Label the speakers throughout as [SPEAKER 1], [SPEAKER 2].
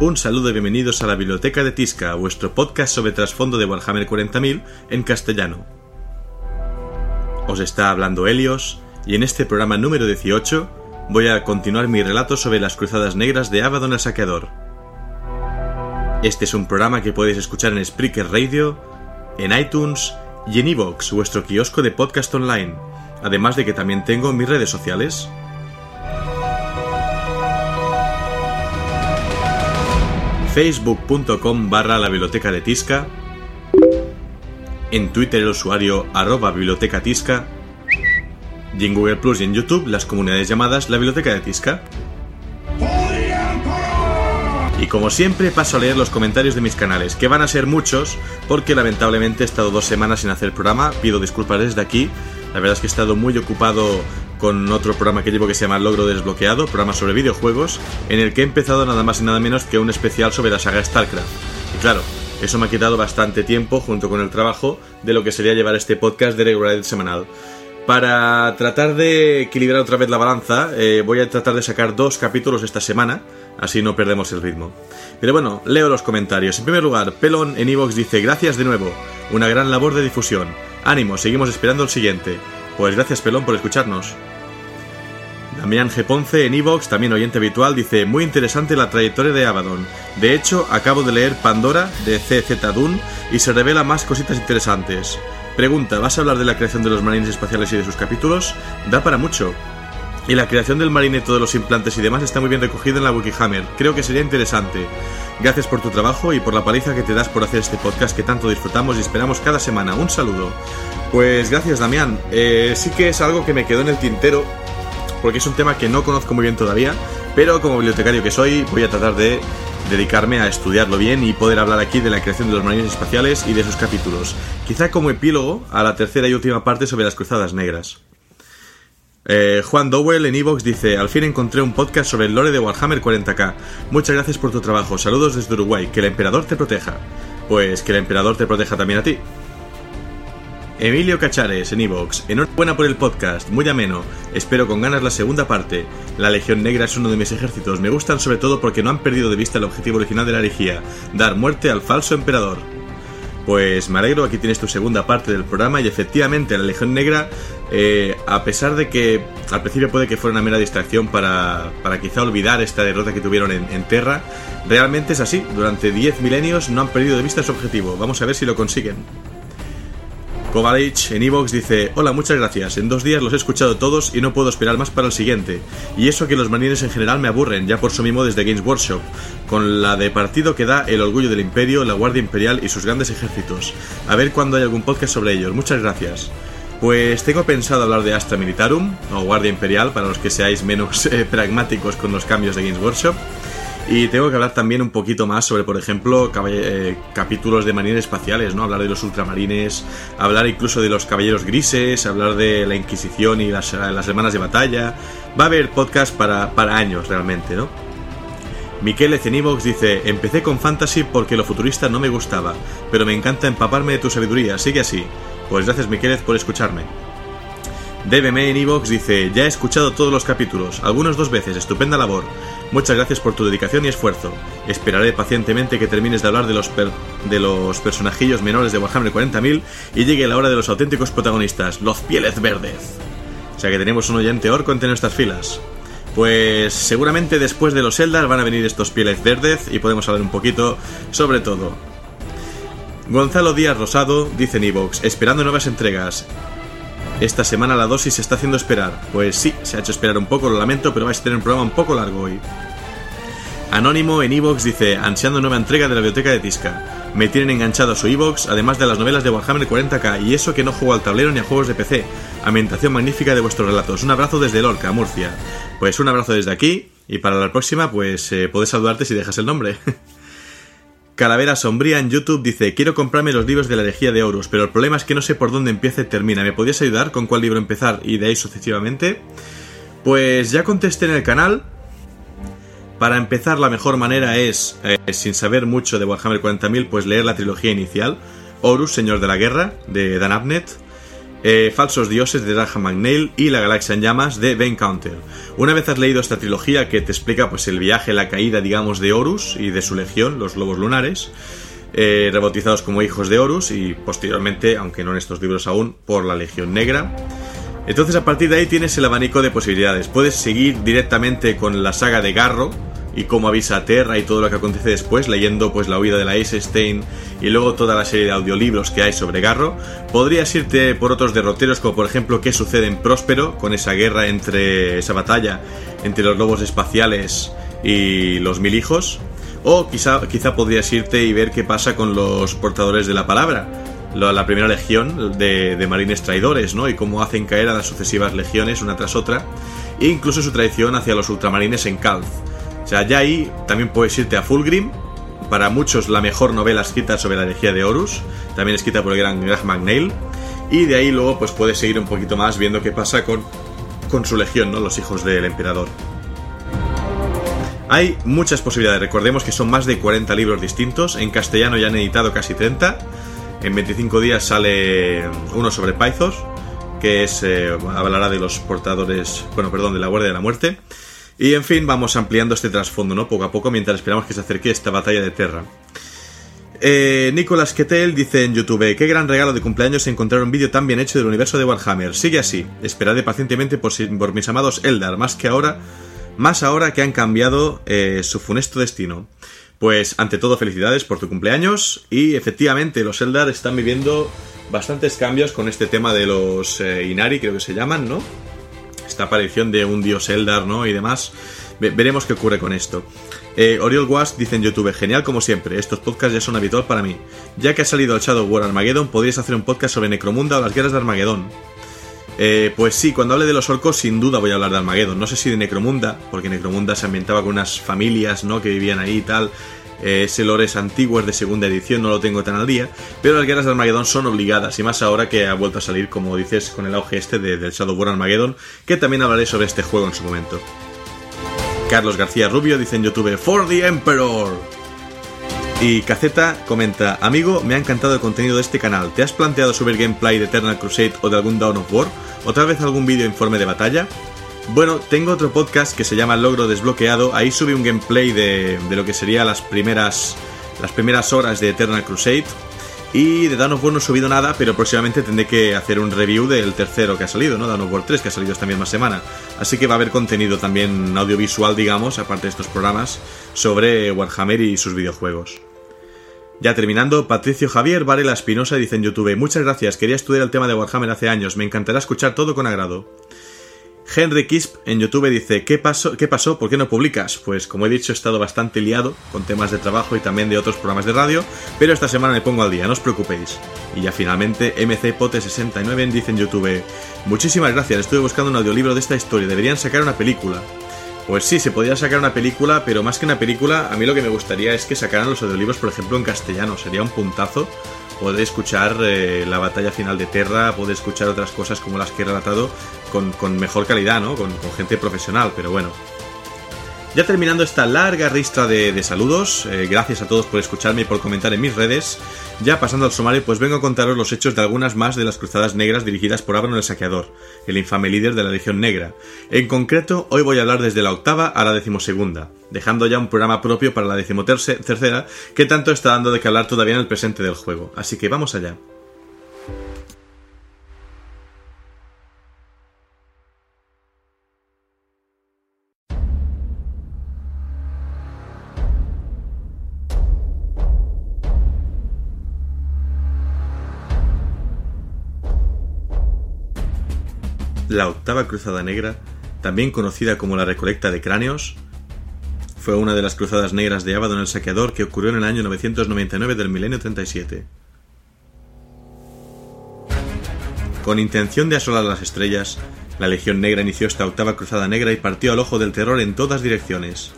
[SPEAKER 1] Un saludo y bienvenidos a la Biblioteca de Tisca, vuestro podcast sobre trasfondo de Warhammer 40.000 en castellano. Os está hablando Helios, y en este programa número 18 voy a continuar mi relato sobre las cruzadas negras de Abaddon el Saqueador. Este es un programa que podéis escuchar en Spreaker Radio, en iTunes y en Evox, vuestro kiosco de podcast online, además de que también tengo mis redes sociales. facebook.com barra la biblioteca de Tisca, en Twitter el usuario arroba biblioteca Tisca, y en Google Plus y en YouTube las comunidades llamadas la biblioteca de Tisca. Y como siempre paso a leer los comentarios de mis canales, que van a ser muchos, porque lamentablemente he estado dos semanas sin hacer programa, pido disculpas desde aquí, la verdad es que he estado muy ocupado con otro programa que llevo que se llama Logro Desbloqueado, programa sobre videojuegos, en el que he empezado nada más y nada menos que un especial sobre la saga StarCraft. Y claro, eso me ha quitado bastante tiempo junto con el trabajo de lo que sería llevar este podcast de regularidad semanal. Para tratar de equilibrar otra vez la balanza, eh, voy a tratar de sacar dos capítulos esta semana, así no perdemos el ritmo. Pero bueno, leo los comentarios. En primer lugar, Pelon en Evox dice, gracias de nuevo, una gran labor de difusión. Ánimo, seguimos esperando el siguiente. Pues gracias Pelón por escucharnos. Damián G. Ponce en Evox, también oyente habitual, dice muy interesante la trayectoria de Abaddon. De hecho, acabo de leer Pandora de CZ Dun y se revela más cositas interesantes. Pregunta, ¿vas a hablar de la creación de los marines espaciales y de sus capítulos? Da para mucho. Y la creación del marineto de los implantes y demás está muy bien recogida en la Wikihammer. Creo que sería interesante. Gracias por tu trabajo y por la paliza que te das por hacer este podcast que tanto disfrutamos y esperamos cada semana. Un saludo. Pues gracias, Damián. Eh, sí que es algo que me quedó en el tintero porque es un tema que no conozco muy bien todavía, pero como bibliotecario que soy voy a tratar de dedicarme a estudiarlo bien y poder hablar aquí de la creación de los marines espaciales y de sus capítulos, quizá como epílogo a la tercera y última parte sobre las cruzadas negras. Eh, Juan Dowell en Evox dice, al fin encontré un podcast sobre el lore de Warhammer 40k. Muchas gracias por tu trabajo. Saludos desde Uruguay. Que el emperador te proteja. Pues que el emperador te proteja también a ti. Emilio Cachares en Evox, enhorabuena por el podcast, muy ameno, espero con ganas la segunda parte. La Legión Negra es uno de mis ejércitos, me gustan sobre todo porque no han perdido de vista el objetivo original de la herejía, dar muerte al falso emperador. Pues me alegro, aquí tienes tu segunda parte del programa y efectivamente la Legión Negra, eh, a pesar de que al principio puede que fuera una mera distracción para, para quizá olvidar esta derrota que tuvieron en, en Terra, realmente es así, durante 10 milenios no han perdido de vista su objetivo, vamos a ver si lo consiguen. Kovalich en Evox dice, hola, muchas gracias, en dos días los he escuchado todos y no puedo esperar más para el siguiente. Y eso que los marines en general me aburren, ya por su mismo desde Games Workshop, con la de partido que da el orgullo del imperio, la Guardia Imperial y sus grandes ejércitos. A ver cuándo hay algún podcast sobre ellos, muchas gracias. Pues tengo pensado hablar de Astra Militarum, o Guardia Imperial, para los que seáis menos eh, pragmáticos con los cambios de Games Workshop. Y tengo que hablar también un poquito más sobre, por ejemplo, eh, capítulos de marines espaciales, ¿no? Hablar de los ultramarines, hablar incluso de los caballeros grises, hablar de la Inquisición y las, las hermanas de batalla. Va a haber podcast para, para años realmente, ¿no? Miquel Ecenivox dice, empecé con Fantasy porque lo futurista no me gustaba, pero me encanta empaparme de tu sabiduría, sigue así. Pues gracias Miquelez por escucharme. DBM en Evox dice, ya he escuchado todos los capítulos, algunos dos veces, estupenda labor. Muchas gracias por tu dedicación y esfuerzo. Esperaré pacientemente que termines de hablar de los, de los personajillos menores de Warhammer 40.000 y llegue la hora de los auténticos protagonistas, los Pieles Verdes. O sea que tenemos un oyente orco entre nuestras filas. Pues seguramente después de los Eldar van a venir estos Pieles Verdes y podemos hablar un poquito sobre todo. Gonzalo Díaz Rosado dice en Evox, esperando nuevas entregas. Esta semana la dosis se está haciendo esperar. Pues sí, se ha hecho esperar un poco, lo lamento, pero vais a tener un programa un poco largo hoy. Anónimo en Evox dice, ansiando nueva entrega de la biblioteca de Tisca. Me tienen enganchado a su Evox, además de las novelas de Warhammer 40k, y eso que no juego al tablero ni a juegos de PC. Ambientación magnífica de vuestros relatos. Un abrazo desde Lorca, Murcia. Pues un abrazo desde aquí, y para la próxima, pues eh, puedes saludarte si dejas el nombre. Calavera Sombría en YouTube dice, quiero comprarme los libros de la herejía de Horus, pero el problema es que no sé por dónde empieza y termina. ¿Me podías ayudar con cuál libro empezar y de ahí sucesivamente? Pues ya contesté en el canal. Para empezar, la mejor manera es, eh, sin saber mucho de Warhammer 40.000, pues leer la trilogía inicial. Horus, Señor de la Guerra, de Dan Abnett. Eh, Falsos Dioses de Graham McNeil y La Galaxia en Llamas de Ben Counter. Una vez has leído esta trilogía que te explica pues el viaje, la caída digamos de Horus y de su legión, los lobos lunares, eh, rebautizados como hijos de Horus y posteriormente, aunque no en estos libros aún, por la Legión Negra. Entonces a partir de ahí tienes el abanico de posibilidades. Puedes seguir directamente con la saga de Garro, y cómo avisa a Terra y todo lo que acontece después, leyendo pues la huida de la Ace Stein y luego toda la serie de audiolibros que hay sobre Garro. Podrías irte por otros derroteros, como por ejemplo qué sucede en Próspero, con esa guerra entre esa batalla entre los lobos espaciales y los mil hijos. O quizá, quizá podrías irte y ver qué pasa con los portadores de la palabra, la primera legión de, de, marines traidores, ¿no? Y cómo hacen caer a las sucesivas legiones una tras otra, e incluso su traición hacia los ultramarines en Calf. Sea, ya ahí también puedes irte a Fulgrim, para muchos la mejor novela escrita sobre la herejía de Horus, también escrita por el gran Greg McNeil, y de ahí luego pues puedes seguir un poquito más viendo qué pasa con, con su legión, ¿no? Los hijos del emperador. Hay muchas posibilidades, recordemos que son más de 40 libros distintos, en castellano ya han editado casi 30, en 25 días sale uno sobre Pythos, que es eh, hablará de los portadores, bueno, perdón, de la Guardia de la Muerte. Y en fin, vamos ampliando este trasfondo, ¿no? Poco a poco mientras esperamos que se acerque esta batalla de Terra. Eh, Nicolas Ketel dice en YouTube, qué gran regalo de cumpleaños encontrar un vídeo tan bien hecho del universo de Warhammer. Sigue así, esperaré pacientemente por, mis amados Eldar, más que ahora, más ahora que han cambiado eh, su funesto destino. Pues ante todo felicidades por tu cumpleaños y efectivamente los Eldar están viviendo bastantes cambios con este tema de los eh, Inari, creo que se llaman, ¿no? Esta aparición de un dios Eldar, ¿no? Y demás. veremos qué ocurre con esto. Eh, Oriol Was dice en YouTube, genial como siempre, estos podcasts ya son habitual para mí. Ya que ha salido el Shadow War Armageddon, podrías hacer un podcast sobre Necromunda o las guerras de Armageddon. Eh, pues sí, cuando hable de los orcos, sin duda voy a hablar de Armageddon. No sé si de Necromunda, porque Necromunda se ambientaba con unas familias, ¿no? Que vivían ahí y tal. Eh, ese lore es antiguo, es de segunda edición, no lo tengo tan al día, pero las guerras de Armageddon son obligadas, y más ahora que ha vuelto a salir, como dices, con el auge este de, del Shadow War Armageddon, que también hablaré sobre este juego en su momento. Carlos García Rubio dice en YouTube, For the Emperor. Y Caceta comenta, amigo, me ha encantado el contenido de este canal. ¿Te has planteado subir gameplay de Eternal Crusade o de algún Dawn of War? ¿Otra vez algún vídeo informe de batalla? Bueno, tengo otro podcast que se llama Logro Desbloqueado. Ahí subí un gameplay de, lo que sería las primeras, las primeras horas de Eternal Crusade. Y de Dawn of War no he subido nada, pero próximamente tendré que hacer un review del tercero que ha salido, ¿no? Dawn of War 3, que ha salido esta misma semana. Así que va a haber contenido también audiovisual, digamos, aparte de estos programas, sobre Warhammer y sus videojuegos. Ya terminando, Patricio Javier Varela Espinosa dice en YouTube: Muchas gracias, quería estudiar el tema de Warhammer hace años, me encantará escuchar todo con agrado. Henry Kisp en YouTube dice, ¿qué pasó? ¿qué pasó? ¿Por qué no publicas? Pues como he dicho, he estado bastante liado con temas de trabajo y también de otros programas de radio, pero esta semana me pongo al día, no os preocupéis. Y ya finalmente, MCPote69 dice en YouTube, muchísimas gracias, estuve buscando un audiolibro de esta historia, deberían sacar una película. Pues sí, se podría sacar una película, pero más que una película, a mí lo que me gustaría es que sacaran los audiolibros, por ejemplo, en castellano, sería un puntazo poder escuchar eh, la batalla final de Terra, poder escuchar otras cosas como las que he relatado con, mejor calidad, ¿no? Con, gente profesional, pero bueno. Ya terminando esta larga ristra de, saludos, eh, gracias a todos por escucharme y por comentar en mis redes. Ya pasando al sumario, pues vengo a contaros los hechos de algunas más de las cruzadas negras dirigidas por Abron el Saqueador, el infame líder de la Legión Negra. En concreto, hoy voy a hablar desde la octava a la decimosegunda, dejando ya un programa propio para la decimotercera que tanto está dando de que hablar todavía en el presente del juego. Así que vamos allá. La octava Cruzada Negra, también conocida como la Recolecta de Cráneos, fue una de las cruzadas negras de Abaddon el Saqueador que ocurrió en el año 999 del milenio 37. Con intención de asolar las estrellas, la Legión Negra inició esta octava cruzada negra y partió al ojo del terror en todas direcciones.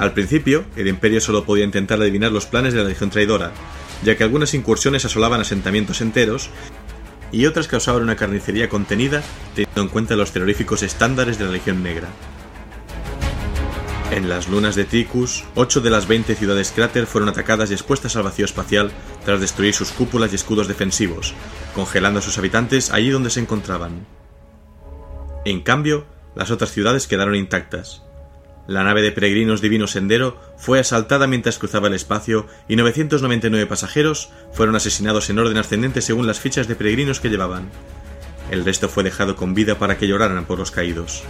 [SPEAKER 1] Al principio, el Imperio solo podía intentar adivinar los planes de la Legión Traidora, ya que algunas incursiones asolaban asentamientos enteros y otras causaban una carnicería contenida teniendo en cuenta los terroríficos estándares de la Legión Negra. En las lunas de Tricus, 8 de las 20 ciudades cráter fueron atacadas y expuestas al vacío espacial tras destruir sus cúpulas y escudos defensivos, congelando a sus habitantes allí donde se encontraban. En cambio, las otras ciudades quedaron intactas. La nave de peregrinos Divino Sendero fue asaltada mientras cruzaba el espacio y 999 pasajeros fueron asesinados en orden ascendente según las fichas de peregrinos que llevaban. El resto fue dejado con vida para que lloraran por los caídos.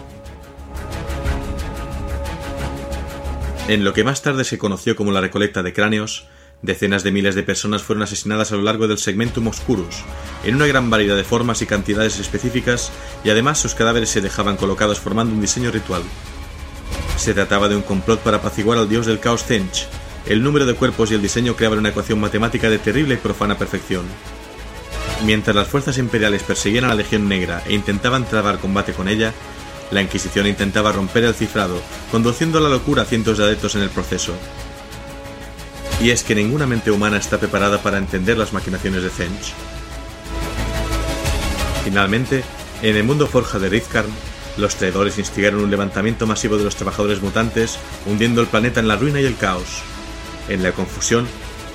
[SPEAKER 1] En lo que más tarde se conoció como la recolecta de cráneos, decenas de miles de personas fueron asesinadas a lo largo del segmentum oscurus, en una gran variedad de formas y cantidades específicas, y además sus cadáveres se dejaban colocados formando un diseño ritual. Se trataba de un complot para apaciguar al dios del caos Zench. El número de cuerpos y el diseño creaban una ecuación matemática de terrible y profana perfección. Mientras las fuerzas imperiales perseguían a la Legión Negra e intentaban trabar combate con ella, la Inquisición intentaba romper el cifrado, conduciendo a la locura a cientos de adeptos en el proceso. Y es que ninguna mente humana está preparada para entender las maquinaciones de Zench. Finalmente, en el mundo forja de Rizkarn, los traidores instigaron un levantamiento masivo de los trabajadores mutantes, hundiendo el planeta en la ruina y el caos. En la confusión,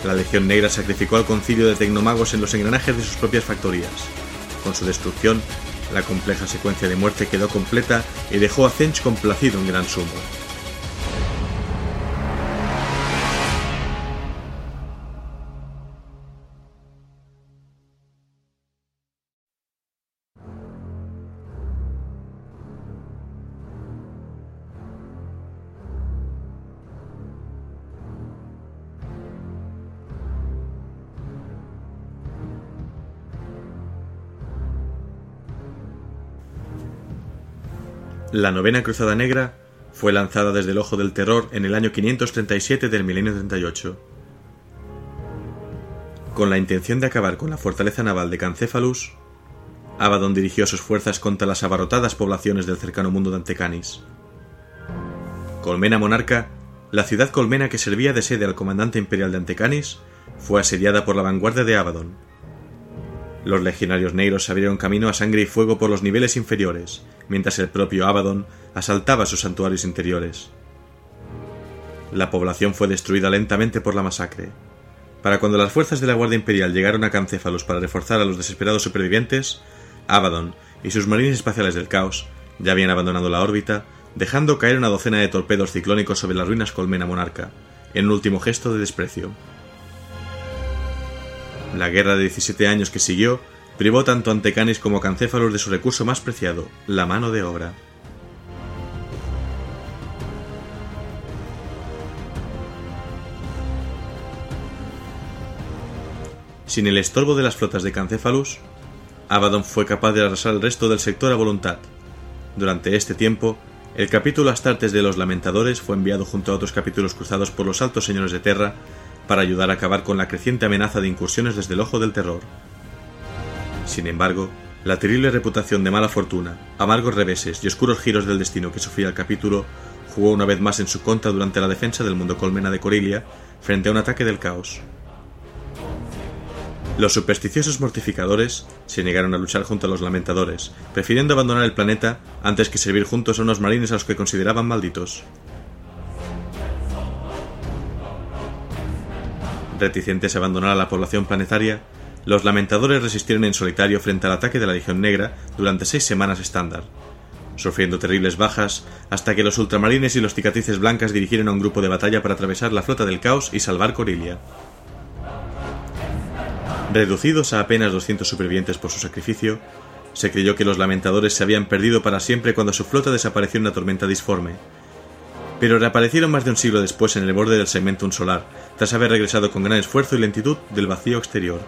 [SPEAKER 1] la Legión Negra sacrificó al concilio de tecnomagos en los engranajes de sus propias factorías. Con su destrucción, la compleja secuencia de muerte quedó completa y dejó a Zench complacido en gran sumo. La novena Cruzada Negra fue lanzada desde el Ojo del Terror en el año 537 del milenio 38. Con la intención de acabar con la fortaleza naval de Cancéfalus, Abaddon dirigió sus fuerzas contra las abarrotadas poblaciones del cercano mundo de Antecanis. Colmena Monarca, la ciudad colmena que servía de sede al comandante imperial de Antecanis, fue asediada por la vanguardia de Abaddon. Los legionarios negros abrieron camino a sangre y fuego por los niveles inferiores, mientras el propio Abaddon asaltaba sus santuarios interiores. La población fue destruida lentamente por la masacre. Para cuando las fuerzas de la Guardia Imperial llegaron a Cancéfalos para reforzar a los desesperados supervivientes, Abaddon y sus marines espaciales del caos ya habían abandonado la órbita, dejando caer una docena de torpedos ciclónicos sobre las ruinas Colmena Monarca, en un último gesto de desprecio. La guerra de 17 años que siguió privó tanto a Antecanis como a Cancéfalos de su recurso más preciado, la mano de obra. Sin el estorbo de las flotas de Cancéfalos, Abaddon fue capaz de arrasar el resto del sector a voluntad. Durante este tiempo, el capítulo Astartes de los Lamentadores fue enviado junto a otros capítulos cruzados por los altos señores de Terra para ayudar a acabar con la creciente amenaza de incursiones desde el ojo del terror. Sin embargo, la terrible reputación de mala fortuna, amargos reveses y oscuros giros del destino que sufría el capítulo jugó una vez más en su contra durante la defensa del mundo colmena de Corilia frente a un ataque del caos. Los supersticiosos mortificadores se negaron a luchar junto a los lamentadores, prefiriendo abandonar el planeta antes que servir juntos a unos marines a los que consideraban malditos. Reticentes a abandonar a la población planetaria, los lamentadores resistieron en solitario frente al ataque de la Legión Negra durante seis semanas estándar, sufriendo terribles bajas hasta que los ultramarines y los cicatrices blancas dirigieron a un grupo de batalla para atravesar la flota del caos y salvar Corilia. Reducidos a apenas 200 supervivientes por su sacrificio, se creyó que los lamentadores se habían perdido para siempre cuando su flota desapareció en una tormenta disforme, pero reaparecieron más de un siglo después en el borde del segmentum solar, tras haber regresado con gran esfuerzo y lentitud del vacío exterior.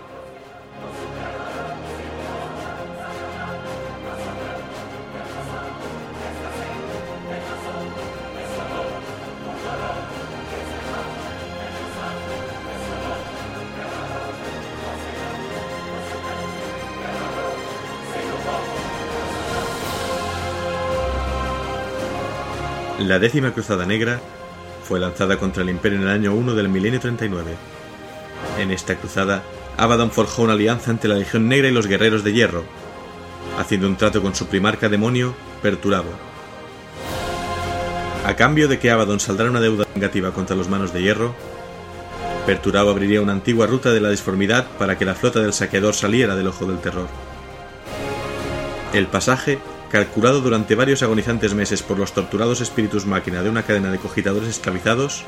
[SPEAKER 1] La décima Cruzada Negra fue lanzada contra el Imperio en el año 1 del milenio 39. En esta cruzada, Abaddon forjó una alianza entre la Legión Negra y los Guerreros de Hierro, haciendo un trato con su primarca demonio, Perturabo. A cambio de que Abaddon saldrá una deuda negativa contra los manos de hierro, Perturabo abriría una antigua ruta de la disformidad para que la flota del saqueador saliera del ojo del terror. El pasaje, calculado durante varios agonizantes meses por los torturados espíritus máquina de una cadena de cogitadores esclavizados,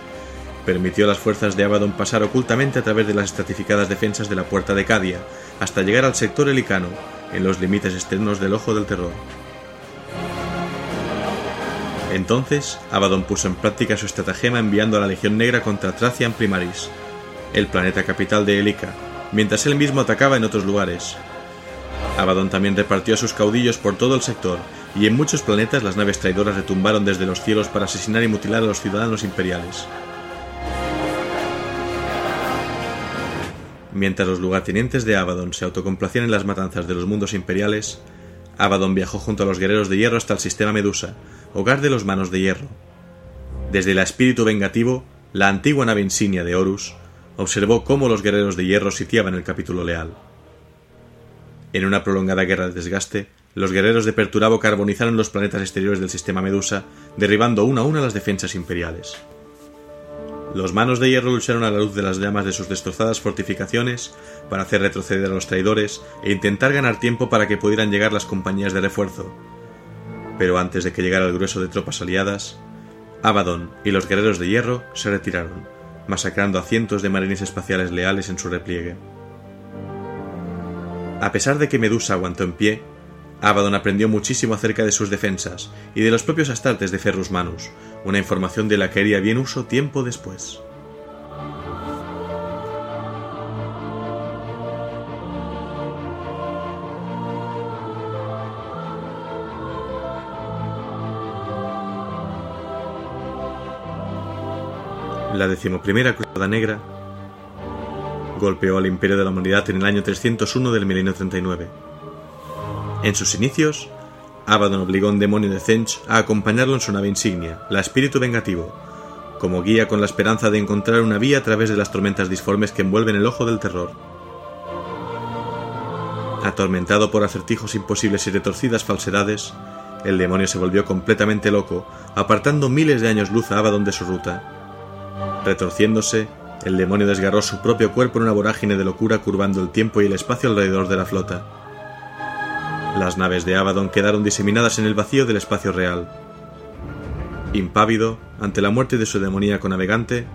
[SPEAKER 1] permitió a las fuerzas de Abaddon pasar ocultamente a través de las estratificadas defensas de la puerta de Cadia, hasta llegar al sector helicano, en los límites externos del ojo del terror. Entonces, Abaddon puso en práctica su estratagema enviando a la Legión Negra contra Tracian Primaris, el planeta capital de Elica, mientras él mismo atacaba en otros lugares. Abaddon también repartió a sus caudillos por todo el sector, y en muchos planetas las naves traidoras retumbaron desde los cielos para asesinar y mutilar a los ciudadanos imperiales. Mientras los lugartenientes de Abaddon se autocomplacían en las matanzas de los mundos imperiales, Abaddon viajó junto a los guerreros de hierro hasta el sistema Medusa, hogar de los manos de hierro. Desde el espíritu vengativo, la antigua nave insignia de Horus, observó cómo los guerreros de hierro sitiaban el capítulo leal. En una prolongada guerra de desgaste, los guerreros de Perturabo carbonizaron los planetas exteriores del sistema Medusa, derribando una a una las defensas imperiales. Los manos de hierro lucharon a la luz de las llamas de sus destrozadas fortificaciones para hacer retroceder a los traidores e intentar ganar tiempo para que pudieran llegar las compañías de refuerzo. Pero antes de que llegara el grueso de tropas aliadas, Abaddon y los guerreros de hierro se retiraron, masacrando a cientos de marines espaciales leales en su repliegue. A pesar de que Medusa aguantó en pie, Abaddon aprendió muchísimo acerca de sus defensas y de los propios astartes de Ferrus Manus, una información de la que haría bien uso tiempo después. La decimoprimera Cruzada Negra golpeó al Imperio de la Humanidad en el año 301 del milenio 39. En sus inicios, Abaddon obligó a un demonio de Zench a acompañarlo en su nave insignia, la Espíritu Vengativo, como guía con la esperanza de encontrar una vía a través de las tormentas disformes que envuelven el ojo del terror. Atormentado por acertijos imposibles y retorcidas falsedades, el demonio se volvió completamente loco, apartando miles de años luz a Abaddon de su ruta. Retorciéndose, el demonio desgarró su propio cuerpo en una vorágine de locura curvando el tiempo y el espacio alrededor de la flota. Las naves de Abaddon quedaron diseminadas en el vacío del espacio real. Impávido, ante la muerte de su demoníaco navegante,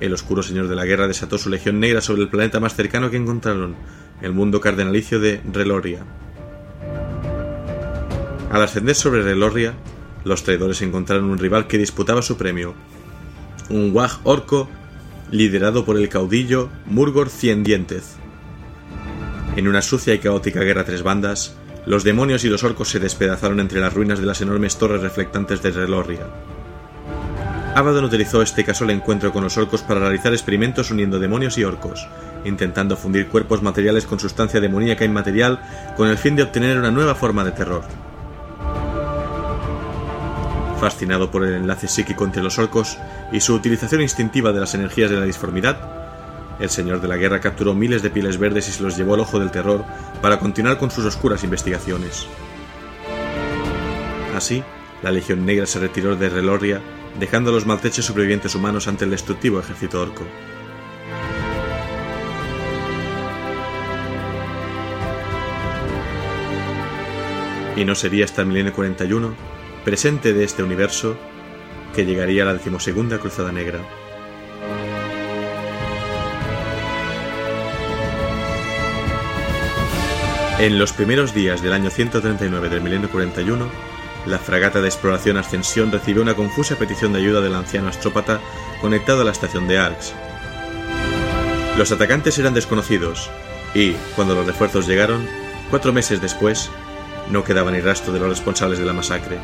[SPEAKER 1] el oscuro señor de la guerra desató su legión negra sobre el planeta más cercano que encontraron, el mundo cardenalicio de Reloria. Al ascender sobre Reloria, los traidores encontraron un rival que disputaba su premio, un Wag orco liderado por el caudillo Murgor Cien Dientes. En una sucia y caótica guerra tres bandas, los demonios y los orcos se despedazaron entre las ruinas de las enormes torres reflectantes de Relorria. Abaddon utilizó este casual encuentro con los orcos para realizar experimentos uniendo demonios y orcos, intentando fundir cuerpos materiales con sustancia demoníaca inmaterial con el fin de obtener una nueva forma de terror. Fascinado por el enlace psíquico entre los orcos y su utilización instintiva de las energías de la disformidad, el señor de la guerra capturó miles de pieles verdes y se los llevó al ojo del terror para continuar con sus oscuras investigaciones. Así, la Legión Negra se retiró de Reloria, dejando a los maltrechos sobrevivientes humanos ante el destructivo ejército orco. Y no sería hasta el milenio 41 presente de este universo, que llegaría a la decimosegunda Cruzada Negra. En los primeros días del año 139 del milenio 41, la fragata de exploración Ascensión recibió una confusa petición de ayuda del anciano astrópata conectado a la estación de Arx. Los atacantes eran desconocidos y, cuando los refuerzos llegaron, cuatro meses después, no quedaba ni rastro de los responsables de la masacre.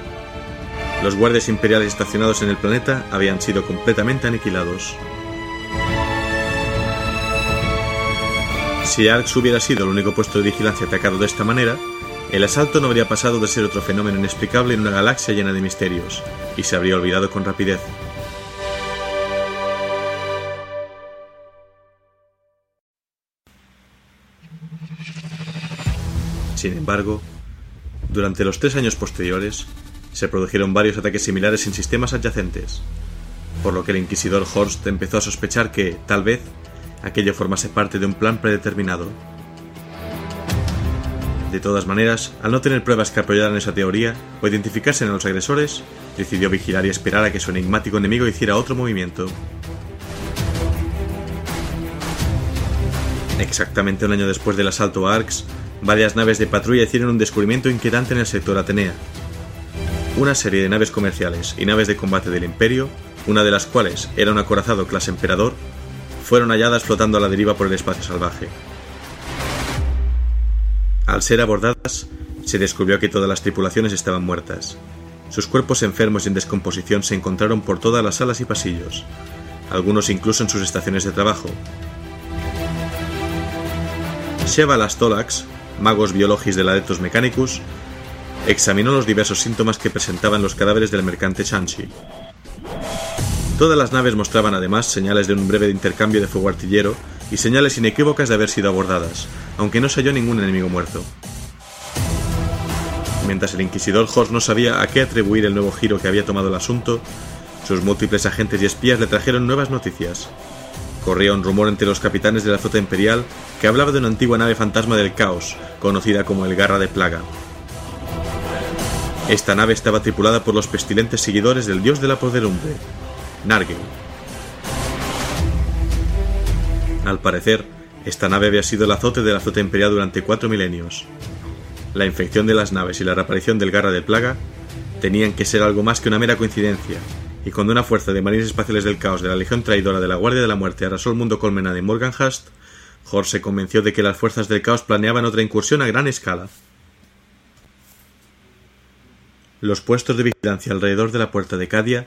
[SPEAKER 1] Los guardias imperiales estacionados en el planeta habían sido completamente aniquilados. Si Arx hubiera sido el único puesto de vigilancia atacado de esta manera, el asalto no habría pasado de ser otro fenómeno inexplicable en una galaxia llena de misterios, y se habría olvidado con rapidez. Sin embargo, durante los tres años posteriores, se produjeron varios ataques similares en sistemas adyacentes, por lo que el inquisidor Horst empezó a sospechar que, tal vez, aquello formase parte de un plan predeterminado. De todas maneras, al no tener pruebas que apoyaran esa teoría o identificarse a los agresores, decidió vigilar y esperar a que su enigmático enemigo hiciera otro movimiento. Exactamente un año después del asalto a Arx, varias naves de patrulla hicieron un descubrimiento inquietante en el sector Atenea. Una serie de naves comerciales y naves de combate del Imperio, una de las cuales era un acorazado clase Emperador, fueron halladas flotando a la deriva por el espacio salvaje. Al ser abordadas, se descubrió que todas las tripulaciones estaban muertas. Sus cuerpos enfermos y en descomposición se encontraron por todas las salas y pasillos, algunos incluso en sus estaciones de trabajo, Sheva Lastolax, magos biologis del Adeptus Mechanicus, examinó los diversos síntomas que presentaban los cadáveres del mercante Chanchi. Todas las naves mostraban además señales de un breve intercambio de fuego artillero y señales inequívocas de haber sido abordadas, aunque no se halló ningún enemigo muerto. Mientras el inquisidor Horst no sabía a qué atribuir el nuevo giro que había tomado el asunto, sus múltiples agentes y espías le trajeron nuevas noticias, Corría un rumor entre los capitanes de la flota imperial que hablaba de una antigua nave fantasma del caos, conocida como el Garra de Plaga. Esta nave estaba tripulada por los pestilentes seguidores del dios de la podredumbre, Nargel. Al parecer, esta nave había sido el azote de la flota imperial durante cuatro milenios. La infección de las naves y la reaparición del Garra de Plaga tenían que ser algo más que una mera coincidencia, y cuando una fuerza de marines espaciales del caos de la Legión Traidora de la Guardia de la Muerte arrasó el mundo colmena de Morganhast, Hor se convenció de que las fuerzas del caos planeaban otra incursión a gran escala. Los puestos de vigilancia alrededor de la puerta de Cadia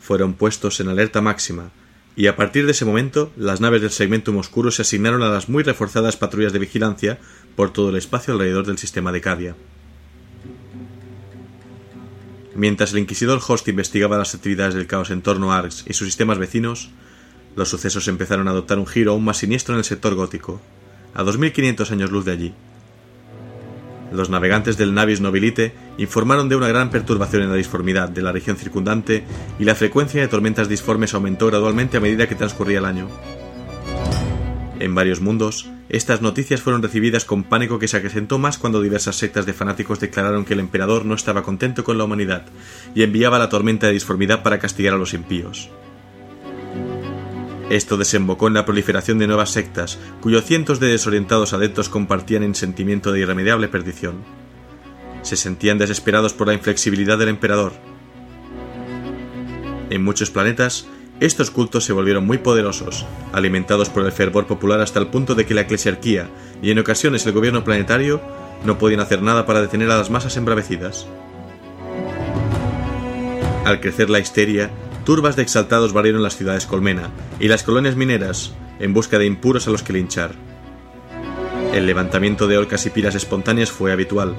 [SPEAKER 1] fueron puestos en alerta máxima, y a partir de ese momento las naves del segmento oscuro se asignaron a las muy reforzadas patrullas de vigilancia por todo el espacio alrededor del sistema de Cadia. Mientras el inquisidor Host investigaba las actividades del caos en torno a Arx y sus sistemas vecinos, los sucesos empezaron a adoptar un giro aún más siniestro en el sector gótico, a 2500 años luz de allí. Los navegantes del Navis Nobilite informaron de una gran perturbación en la disformidad de la región circundante y la frecuencia de tormentas disformes aumentó gradualmente a medida que transcurría el año. En varios mundos, estas noticias fueron recibidas con pánico que se acrecentó más cuando diversas sectas de fanáticos declararon que el emperador no estaba contento con la humanidad y enviaba la tormenta de disformidad para castigar a los impíos. Esto desembocó en la proliferación de nuevas sectas, cuyos cientos de desorientados adeptos compartían en sentimiento de irremediable perdición. Se sentían desesperados por la inflexibilidad del emperador. En muchos planetas, estos cultos se volvieron muy poderosos, alimentados por el fervor popular hasta el punto de que la eclesiarquía y en ocasiones el gobierno planetario no podían hacer nada para detener a las masas embravecidas. Al crecer la histeria, turbas de exaltados barrieron las ciudades colmena y las colonias mineras en busca de impuros a los que linchar. El levantamiento de orcas y piras espontáneas fue habitual,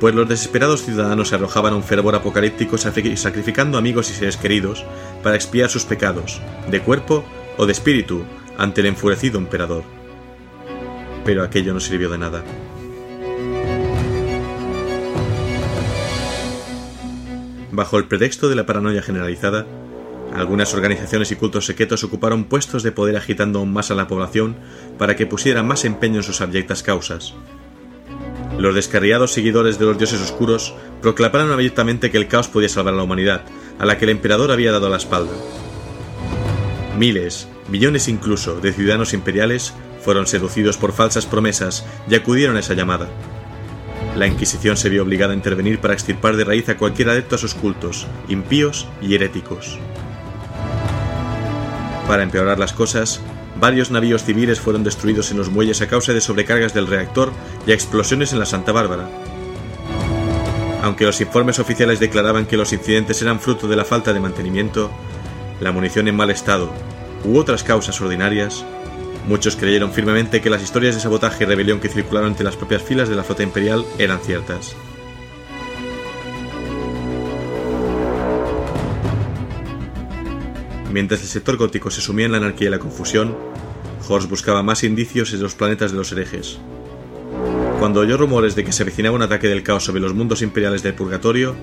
[SPEAKER 1] pues los desesperados ciudadanos se arrojaban a un fervor apocalíptico sacrificando amigos y seres queridos para expiar sus pecados, de cuerpo o de espíritu, ante el enfurecido emperador. Pero aquello no sirvió de nada. Bajo el pretexto de la paranoia generalizada, algunas organizaciones y cultos secretos ocuparon puestos de poder agitando aún más a la población para que pusiera más empeño en sus abyectas causas, los descarriados seguidores de los dioses oscuros proclamaron abiertamente que el caos podía salvar a la humanidad, a la que el emperador había dado la espalda. Miles, millones incluso, de ciudadanos imperiales fueron seducidos por falsas promesas y acudieron a esa llamada. La Inquisición se vio obligada a intervenir para extirpar de raíz a cualquier adepto a sus cultos, impíos y heréticos. Para empeorar las cosas, Varios navíos civiles fueron destruidos en los muelles a causa de sobrecargas del reactor y explosiones en la Santa Bárbara. Aunque los informes oficiales declaraban que los incidentes eran fruto de la falta de mantenimiento, la munición en mal estado u otras causas ordinarias, muchos creyeron firmemente que las historias de sabotaje y rebelión que circularon entre las propias filas de la flota imperial eran ciertas. Mientras el sector gótico se sumía en la anarquía y la confusión, Horst buscaba más indicios en los planetas de los herejes. Cuando oyó rumores de que se avecinaba un ataque del caos sobre los mundos imperiales del purgatorio,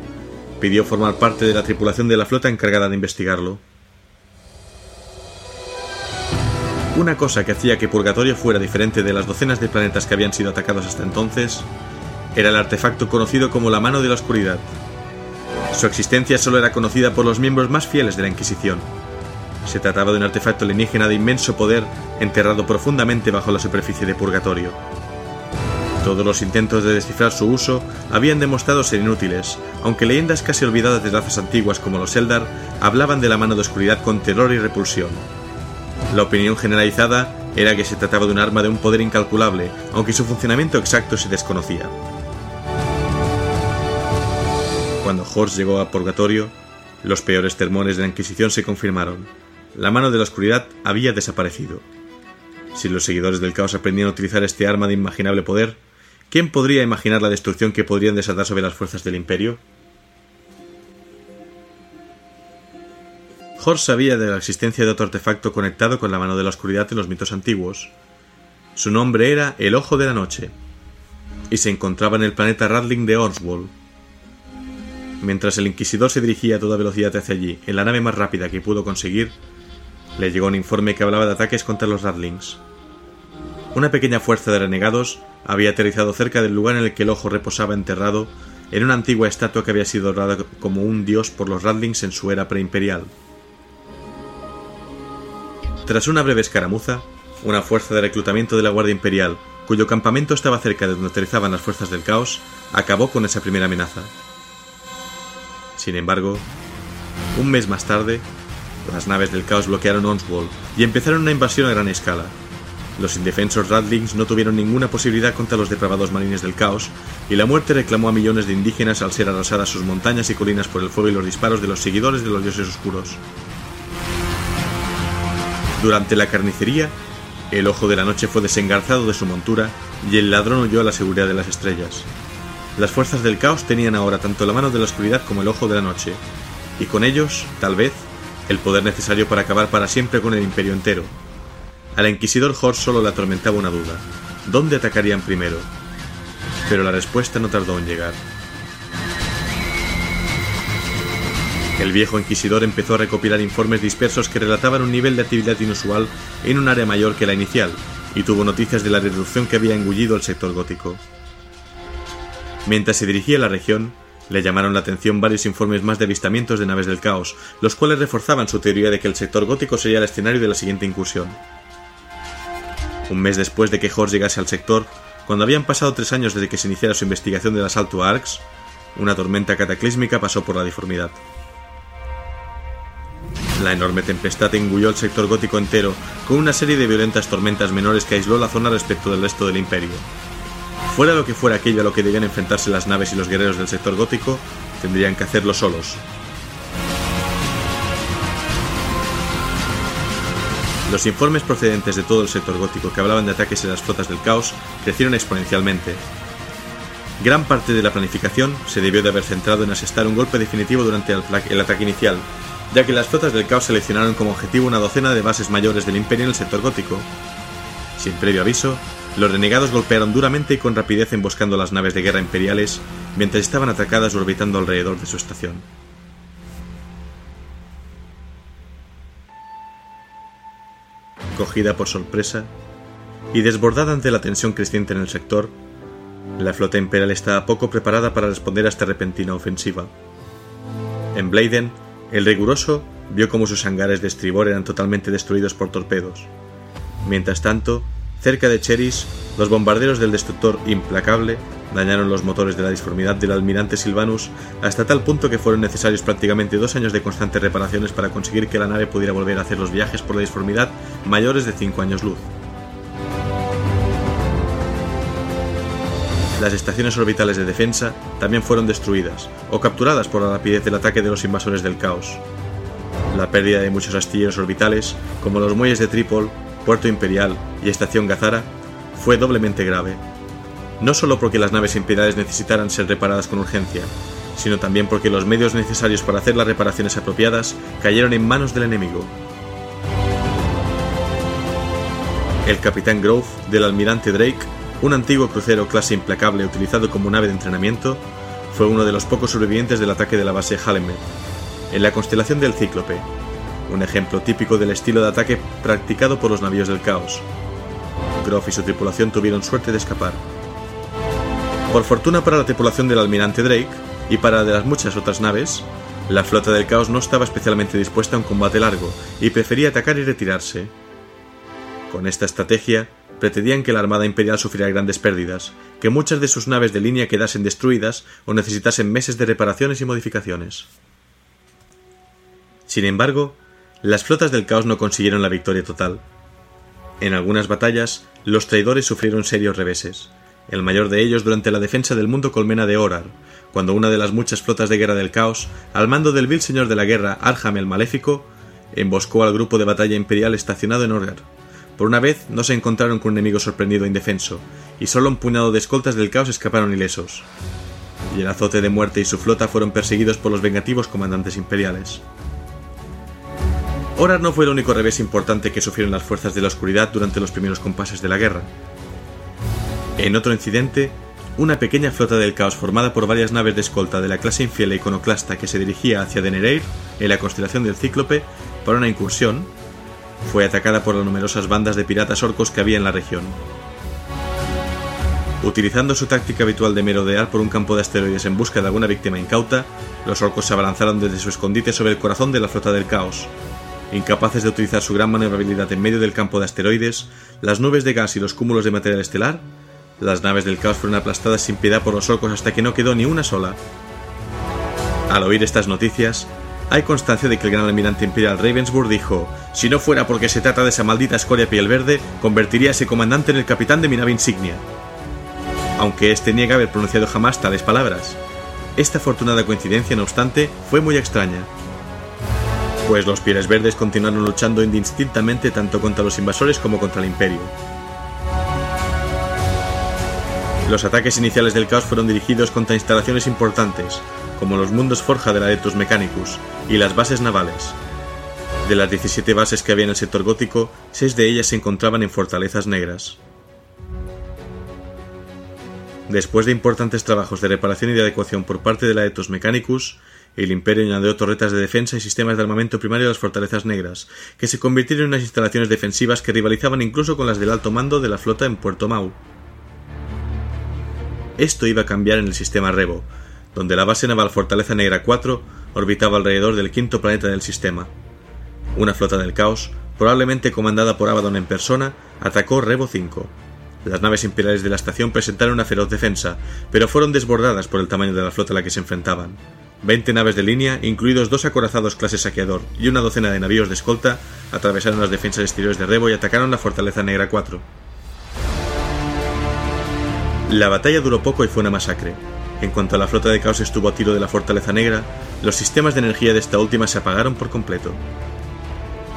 [SPEAKER 1] pidió formar parte de la tripulación de la flota encargada de investigarlo. Una cosa que hacía que Purgatorio fuera diferente de las docenas de planetas que habían sido atacados hasta entonces era el artefacto conocido como la Mano de la Oscuridad. Su existencia solo era conocida por los miembros más fieles de la Inquisición. Se trataba de un artefacto alienígena de inmenso poder enterrado profundamente bajo la superficie de Purgatorio. Todos los intentos de descifrar su uso habían demostrado ser inútiles, aunque leyendas casi olvidadas de razas antiguas como los Eldar hablaban de la mano de oscuridad con terror y repulsión. La opinión generalizada era que se trataba de un arma de un poder incalculable, aunque su funcionamiento exacto se desconocía. Cuando Horst llegó a Purgatorio, los peores termores de la Inquisición se confirmaron. La mano de la oscuridad había desaparecido. Si los seguidores del caos aprendían a utilizar este arma de imaginable poder, ¿Quién podría imaginar la destrucción que podrían desatar sobre las fuerzas del imperio? Horst sabía de la existencia de otro artefacto conectado con la mano de la oscuridad en los mitos antiguos. Su nombre era el Ojo de la Noche, y se encontraba en el planeta Radling de Orswall. Mientras el inquisidor se dirigía a toda velocidad hacia allí, en la nave más rápida que pudo conseguir, le llegó un informe que hablaba de ataques contra los Radlings. Una pequeña fuerza de renegados había aterrizado cerca del lugar en el que el ojo reposaba enterrado en una antigua estatua que había sido adorada como un dios por los Radlings en su era preimperial. Tras una breve escaramuza, una fuerza de reclutamiento de la Guardia Imperial, cuyo campamento estaba cerca de donde aterrizaban las fuerzas del caos, acabó con esa primera amenaza. Sin embargo, un mes más tarde, las naves del caos bloquearon Onswall y empezaron una invasión a gran escala, los indefensos Radlings no tuvieron ninguna posibilidad contra los depravados marines del caos, y la muerte reclamó a millones de indígenas al ser arrasadas sus montañas y colinas por el fuego y los disparos de los seguidores de los dioses oscuros. Durante la carnicería, el ojo de la noche fue desengarzado de su montura y el ladrón huyó a la seguridad de las estrellas. Las fuerzas del caos tenían ahora tanto la mano de la oscuridad como el ojo de la noche, y con ellos, tal vez, el poder necesario para acabar para siempre con el imperio entero, al inquisidor Horst solo le atormentaba una duda. ¿Dónde atacarían primero? Pero la respuesta no tardó en llegar. El viejo inquisidor empezó a recopilar informes dispersos que relataban un nivel de actividad inusual en un área mayor que la inicial, y tuvo noticias de la disrupción que había engullido el sector gótico. Mientras se dirigía a la región, le llamaron la atención varios informes más de avistamientos de naves del caos, los cuales reforzaban su teoría de que el sector gótico sería el escenario de la siguiente incursión. Un mes después de que Horst llegase al sector, cuando habían pasado tres años desde que se iniciara su investigación del asalto a Arx, una tormenta cataclísmica pasó por la deformidad. La enorme tempestad engulló el sector gótico entero con una serie de violentas tormentas menores que aisló la zona respecto del resto del imperio. Fuera lo que fuera aquello a lo que debían enfrentarse las naves y los guerreros del sector gótico, tendrían que hacerlo solos, Los informes procedentes de todo el sector gótico que hablaban de ataques en las flotas del caos crecieron exponencialmente. Gran parte de la planificación se debió de haber centrado en asestar un golpe definitivo durante el, ataque inicial, ya que las flotas del caos seleccionaron como objetivo una docena de bases mayores del imperio en el sector gótico. Sin previo aviso, los renegados golpearon duramente y con rapidez emboscando las naves de guerra imperiales mientras estaban atacadas orbitando alrededor de su estación. cogida por sorpresa y desbordada ante la tensión creciente en el sector, la flota imperial estaba poco preparada para responder a esta repentina ofensiva. En Bladen, el riguroso vio cómo sus hangares de estribor eran totalmente destruidos por torpedos. Mientras tanto, cerca de Cheris, los bombarderos del destructor Implacable dañaron los motores de la disformidad del almirante Silvanus hasta tal punto que fueron necesarios prácticamente dos años de constantes reparaciones para conseguir que la nave pudiera volver a hacer los viajes por la disformidad mayores de 5 años luz. Las estaciones orbitales de defensa también fueron destruidas o capturadas por la rapidez del ataque de los invasores del caos. La pérdida de muchos astilleros orbitales, como los muelles de Trípol, Puerto Imperial y Estación Gazara, fue doblemente grave, no solo porque las naves imperiales necesitaran ser reparadas con urgencia, sino también porque los medios necesarios para hacer las reparaciones apropiadas cayeron en manos del enemigo. El capitán Grove del almirante Drake, un antiguo crucero clase implacable utilizado como nave de entrenamiento, fue uno de los pocos sobrevivientes del ataque de la base Hallenberg, en la constelación del Cíclope, un ejemplo típico del estilo de ataque practicado por los navíos del caos. Groff y su tripulación tuvieron suerte de escapar. Por fortuna para la tripulación del almirante Drake y para de las muchas otras naves, la flota del caos no estaba especialmente dispuesta a un combate largo y prefería atacar y retirarse. Con esta estrategia, pretendían que la Armada Imperial sufriera grandes pérdidas, que muchas de sus naves de línea quedasen destruidas o necesitasen meses de reparaciones y modificaciones. Sin embargo, las flotas del caos no consiguieron la victoria total. En algunas batallas, los traidores sufrieron serios reveses, el mayor de ellos durante la defensa del mundo colmena de Orar, cuando una de las muchas flotas de guerra del caos, al mando del vil señor de la guerra Arham el Maléfico, emboscó al grupo de batalla imperial estacionado en Orar. Por una vez no se encontraron con un enemigo sorprendido e indefenso, y solo un puñado de escoltas del caos escaparon ilesos. Y el azote de muerte y su flota fueron perseguidos por los vengativos comandantes imperiales. Orar no fue el único revés importante que sufrieron las fuerzas de la oscuridad durante los primeros compases de la guerra. En otro incidente, una pequeña flota del caos formada por varias naves de escolta de la clase infiel e iconoclasta que se dirigía hacia Denereir, en la constelación del Cíclope, para una incursión, fue atacada por las numerosas bandas de piratas orcos que había en la región. Utilizando su táctica habitual de merodear por un campo de asteroides en busca de alguna víctima incauta, los orcos se abalanzaron desde su escondite sobre el corazón de la flota del caos, Incapaces de utilizar su gran maniobrabilidad en medio del campo de asteroides, las nubes de gas y los cúmulos de material estelar, las naves del caos fueron aplastadas sin piedad por los orcos hasta que no quedó ni una sola. Al oír estas noticias, hay constancia de que el gran almirante imperial Ravensburg dijo: Si no fuera porque se trata de esa maldita escoria piel verde, convertiría a ese comandante en el capitán de mi nave insignia. Aunque este niega haber pronunciado jamás tales palabras. Esta afortunada coincidencia, no obstante, fue muy extraña pues los Pieles Verdes continuaron luchando indistintamente tanto contra los invasores como contra el Imperio. Los ataques iniciales del caos fueron dirigidos contra instalaciones importantes, como los mundos forja de la Etus Mechanicus y las bases navales. De las 17 bases que había en el sector gótico, 6 de ellas se encontraban en fortalezas negras. Después de importantes trabajos de reparación y de adecuación por parte de la Etus Mechanicus, el imperio añadió torretas de defensa y sistemas de armamento primario a las fortalezas negras, que se convirtieron en unas instalaciones defensivas que rivalizaban incluso con las del alto mando de la flota en Puerto Mau. Esto iba a cambiar en el sistema Revo, donde la base naval Fortaleza Negra 4 orbitaba alrededor del quinto planeta del sistema. Una flota del caos, probablemente comandada por Abaddon en persona, atacó Revo 5. Las naves imperiales de la estación presentaron una feroz defensa, pero fueron desbordadas por el tamaño de la flota a la que se enfrentaban. Veinte naves de línea, incluidos dos acorazados clase saqueador y una docena de navíos de escolta, atravesaron las defensas exteriores de Rebo y atacaron la Fortaleza Negra 4. La batalla duró poco y fue una masacre. En cuanto la flota de caos estuvo a tiro de la Fortaleza Negra, los sistemas de energía de esta última se apagaron por completo.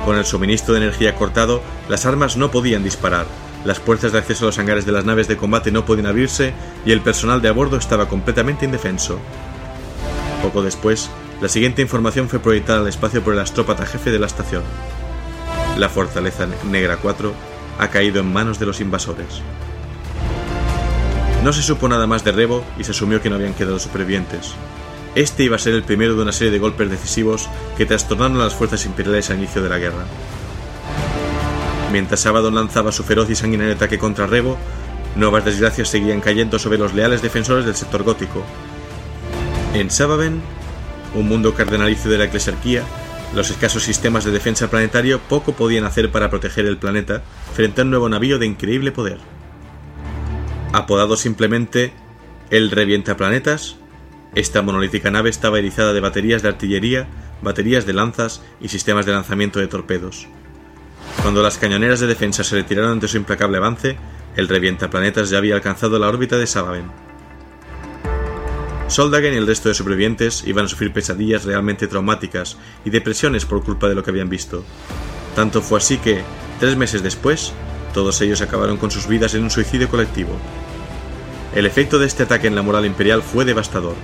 [SPEAKER 1] Con el suministro de energía cortado, las armas no podían disparar, las puertas de acceso a los hangares de las naves de combate no podían abrirse y el personal de a bordo estaba completamente indefenso. Poco después, la siguiente información fue proyectada al espacio por el astrópata jefe de la estación. La Fortaleza Negra 4 ha caído en manos de los invasores. No se supo nada más de Revo y se asumió que no habían quedado supervivientes. Este iba a ser el primero de una serie de golpes decisivos que trastornaron a las fuerzas imperiales al inicio de la guerra. Mientras Abaddon lanzaba su feroz y sanguinario ataque contra Revo, nuevas desgracias seguían cayendo sobre los leales defensores del sector gótico, en Sababen, un mundo cardenalicio de la eclesiarquía, los escasos sistemas de defensa planetario poco podían hacer para proteger el planeta frente a un nuevo navío de increíble poder. Apodado simplemente el Revienta Planetas, esta monolítica nave estaba erizada de baterías de artillería, baterías de lanzas y sistemas de lanzamiento de torpedos. Cuando las cañoneras de defensa se retiraron ante su implacable avance, el Revienta Planetas ya había alcanzado la órbita de Sababen. Soldagen y el resto de sobrevivientes iban a sufrir pesadillas realmente traumáticas y depresiones por culpa de lo que habían visto. Tanto fue así que, tres meses después, todos ellos acabaron con sus vidas en un suicidio colectivo. El efecto de este ataque en la moral imperial fue devastador.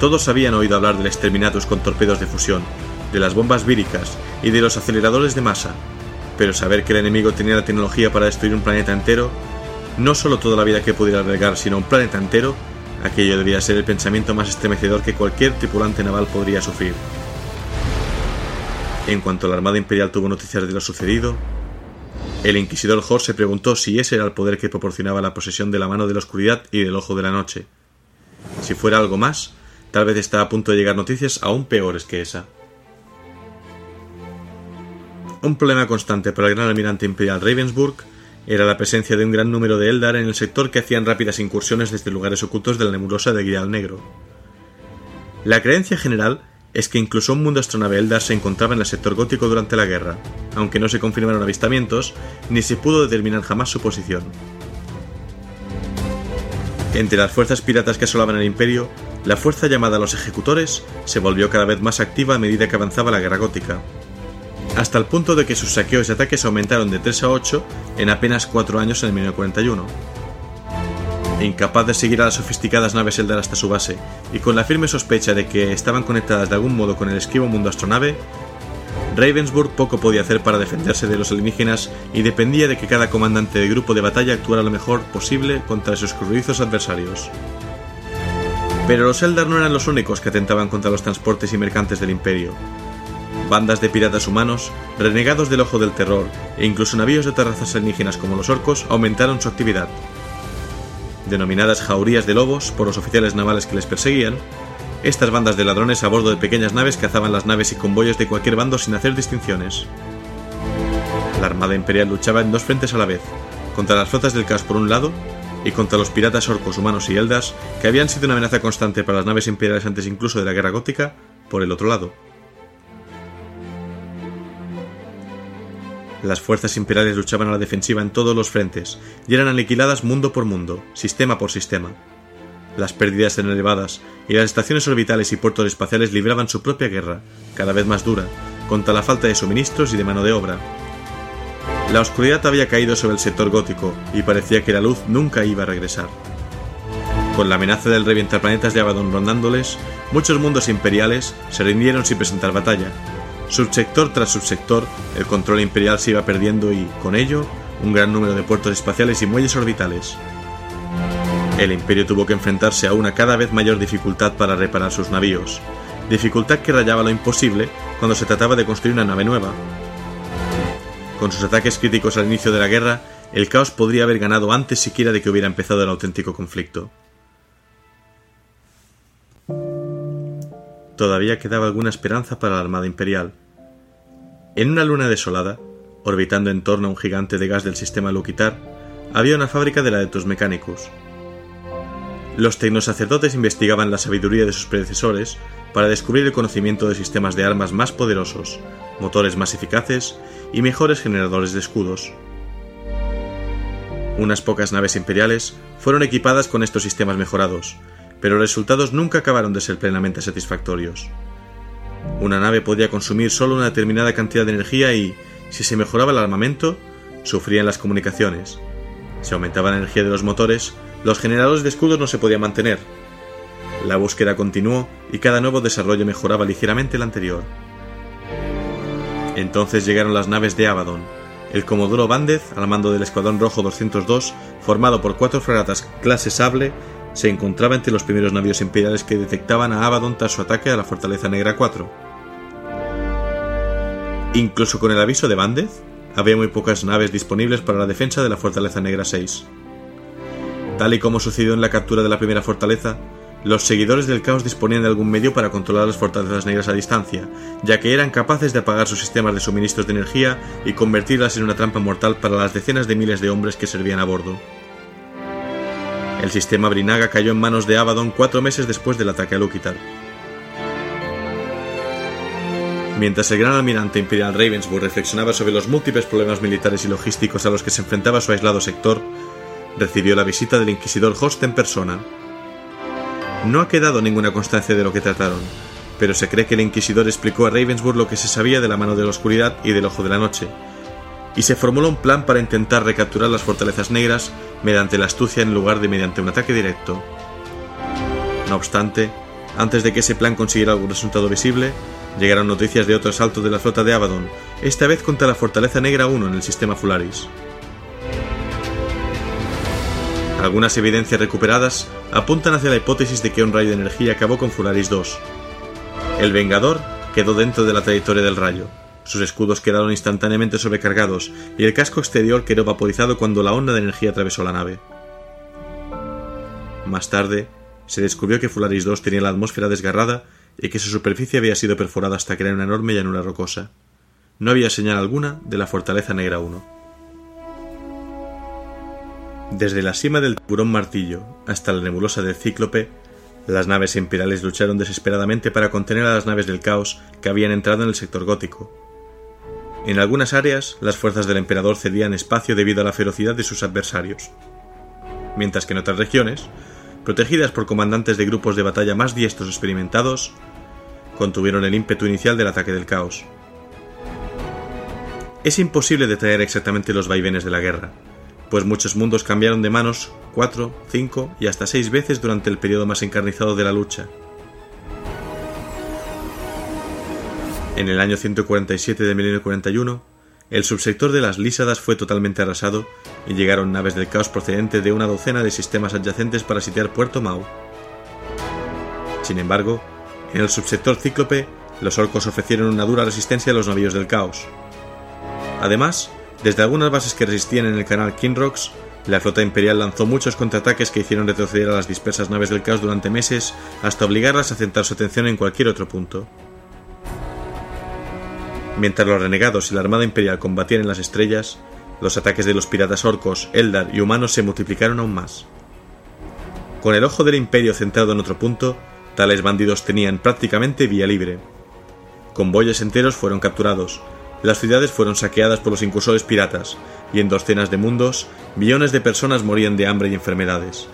[SPEAKER 1] Todos habían oído hablar del exterminatus con torpedos de fusión, de las bombas víricas y de los aceleradores de masa, pero saber que el enemigo tenía la tecnología para destruir un planeta entero, no solo toda la vida que pudiera albergar, sino un planeta entero, Aquello debía ser el pensamiento más estremecedor que cualquier tripulante naval podría sufrir. En cuanto la Armada Imperial tuvo noticias de lo sucedido, el inquisidor Hor se preguntó si ese era el poder que proporcionaba la posesión de la mano de la oscuridad y del ojo de la noche. Si fuera algo más, tal vez estaba a punto de llegar noticias aún peores que esa. Un problema constante para el gran almirante imperial Ravensburg era la presencia de un gran número de Eldar en el sector que hacían rápidas incursiones desde lugares ocultos de la nebulosa de Grial Negro. La creencia general es que incluso un mundo astronave Eldar se encontraba en el sector gótico durante la guerra, aunque no se confirmaron avistamientos ni se pudo determinar jamás su posición. Entre las fuerzas piratas que asolaban el imperio, la fuerza llamada los ejecutores se volvió cada vez más activa a medida que avanzaba la guerra gótica, hasta el punto de que sus saqueos y ataques aumentaron de 3 a 8 en apenas 4 años en el 1941. Incapaz de seguir a las sofisticadas naves Eldar hasta su base, y con la firme sospecha de que estaban conectadas de algún modo con el esquivo mundo astronave, Ravensburg poco podía hacer para defenderse de los alienígenas y dependía de que cada comandante de grupo de batalla actuara lo mejor posible contra sus cruzadizos adversarios. Pero los Eldar no eran los únicos que atentaban contra los transportes y mercantes del Imperio. Bandas de piratas humanos, renegados del ojo del terror e incluso navíos de terrazas alienígenas como los orcos aumentaron su actividad. Denominadas jaurías de lobos por los oficiales navales que les perseguían, estas bandas de ladrones a bordo de pequeñas naves cazaban las naves y convoyes de cualquier bando sin hacer distinciones. La Armada Imperial luchaba en dos frentes a la vez, contra las flotas del caos por un lado y contra los piratas orcos humanos y eldas que habían sido una amenaza constante para las naves imperiales antes incluso de la guerra gótica por el otro lado. Las fuerzas imperiales luchaban a la defensiva en todos los frentes y eran aniquiladas mundo por mundo, sistema por sistema. Las pérdidas eran elevadas y las estaciones orbitales y puertos espaciales libraban su propia guerra, cada vez más dura, contra la falta de suministros y de mano de obra. La oscuridad había caído sobre el sector gótico y parecía que la luz nunca iba a regresar. Con la amenaza del revientar planetas de Abaddon rondándoles, muchos mundos imperiales se rindieron sin presentar batalla, Subsector tras subsector, el control imperial se iba perdiendo y, con ello, un gran número de puertos espaciales y muelles orbitales. El imperio tuvo que enfrentarse a una cada vez mayor dificultad para reparar sus navíos, dificultad que rayaba lo imposible cuando se trataba de construir una nave nueva. Con sus ataques críticos al inicio de la guerra, el caos podría haber ganado antes siquiera de que hubiera empezado el auténtico conflicto. Todavía quedaba alguna esperanza para la Armada Imperial. En una luna desolada, orbitando en torno a un gigante de gas del sistema Luquitar, había una fábrica de Laetus Mechanicus. Los tecnosacerdotes investigaban la sabiduría de sus predecesores para descubrir el conocimiento de sistemas de armas más poderosos, motores más eficaces y mejores generadores de escudos. Unas pocas naves imperiales fueron equipadas con estos sistemas mejorados, pero los resultados nunca acabaron de ser plenamente satisfactorios. Una nave podía consumir solo una determinada cantidad de energía y, si se mejoraba el armamento, sufrían las comunicaciones. Si aumentaba la energía de los motores, los generadores de escudos no se podían mantener. La búsqueda continuó y cada nuevo desarrollo mejoraba ligeramente el anterior. Entonces llegaron las naves de Abaddon. El Comodoro Bandez, al mando del Escuadrón Rojo 202, formado por cuatro fragatas clase Sable, se encontraba entre los primeros navíos imperiales que detectaban a Abaddon tras su ataque a la Fortaleza Negra 4. Incluso con el aviso de Bandez, había muy pocas naves disponibles para la defensa de la Fortaleza Negra 6. Tal y como sucedió en la captura de la primera fortaleza, los seguidores del caos disponían de algún medio para controlar las fortalezas negras a distancia, ya que eran capaces de apagar sus sistemas de suministros de energía y convertirlas en una trampa mortal para las decenas de miles de hombres que servían a bordo. El sistema Brinaga cayó en manos de Abaddon cuatro meses después del ataque a Lukitar. Mientras el gran almirante imperial Ravensburg reflexionaba sobre los múltiples problemas militares y logísticos a los que se enfrentaba su aislado sector, recibió la visita del inquisidor Host en persona. No ha quedado ninguna constancia de lo que trataron, pero se cree que el inquisidor explicó a Ravensburg lo que se sabía de la mano de la oscuridad y del ojo de la noche, y se formuló un plan para intentar recapturar las fortalezas negras mediante la astucia en lugar de mediante un ataque directo. No obstante, antes de que ese plan consiguiera algún resultado visible, llegaron noticias de otro asalto de la flota de Abaddon, esta vez contra la Fortaleza Negra 1 en el sistema Fularis. Algunas evidencias recuperadas apuntan hacia la hipótesis de que un rayo de energía acabó con Fularis 2. El Vengador quedó dentro de la trayectoria del rayo. Sus escudos quedaron instantáneamente sobrecargados y el casco exterior quedó vaporizado cuando la onda de energía atravesó la nave. Más tarde, se descubrió que Fularis 2 tenía la atmósfera desgarrada y que su superficie había sido perforada hasta crear una enorme llanura rocosa. No había señal alguna de la Fortaleza Negra 1. Desde la cima del tiburón martillo hasta la nebulosa del cíclope, las naves imperiales lucharon desesperadamente para contener a las naves del caos que habían entrado en el sector gótico. En algunas áreas, las fuerzas del emperador cedían espacio debido a la ferocidad de sus adversarios, mientras que en otras regiones, protegidas por comandantes de grupos de batalla más diestros experimentados, contuvieron el ímpetu inicial del ataque del caos. Es imposible detallar exactamente los vaivenes de la guerra, pues muchos mundos cambiaron de manos cuatro, cinco y hasta seis veces durante el periodo más encarnizado de la lucha. En el año 147 de 1941, el subsector de las Lísadas fue totalmente arrasado y llegaron naves del caos procedentes de una docena de sistemas adyacentes para sitiar Puerto Mau. Sin embargo, en el subsector Cíclope, los orcos ofrecieron una dura resistencia a los navíos del caos. Además, desde algunas bases que resistían en el canal Kinrocks, la flota imperial lanzó muchos contraataques que hicieron retroceder a las dispersas naves del caos durante meses hasta obligarlas a centrar su atención en cualquier otro punto. Mientras los renegados y la Armada Imperial combatían en las estrellas, los ataques de los piratas orcos, Eldar y humanos se multiplicaron aún más. Con el ojo del Imperio centrado en otro punto, tales bandidos tenían prácticamente vía libre. Convoyes enteros fueron capturados, las ciudades fueron saqueadas por los incursores piratas, y en docenas de mundos, millones de personas morían de hambre y enfermedades.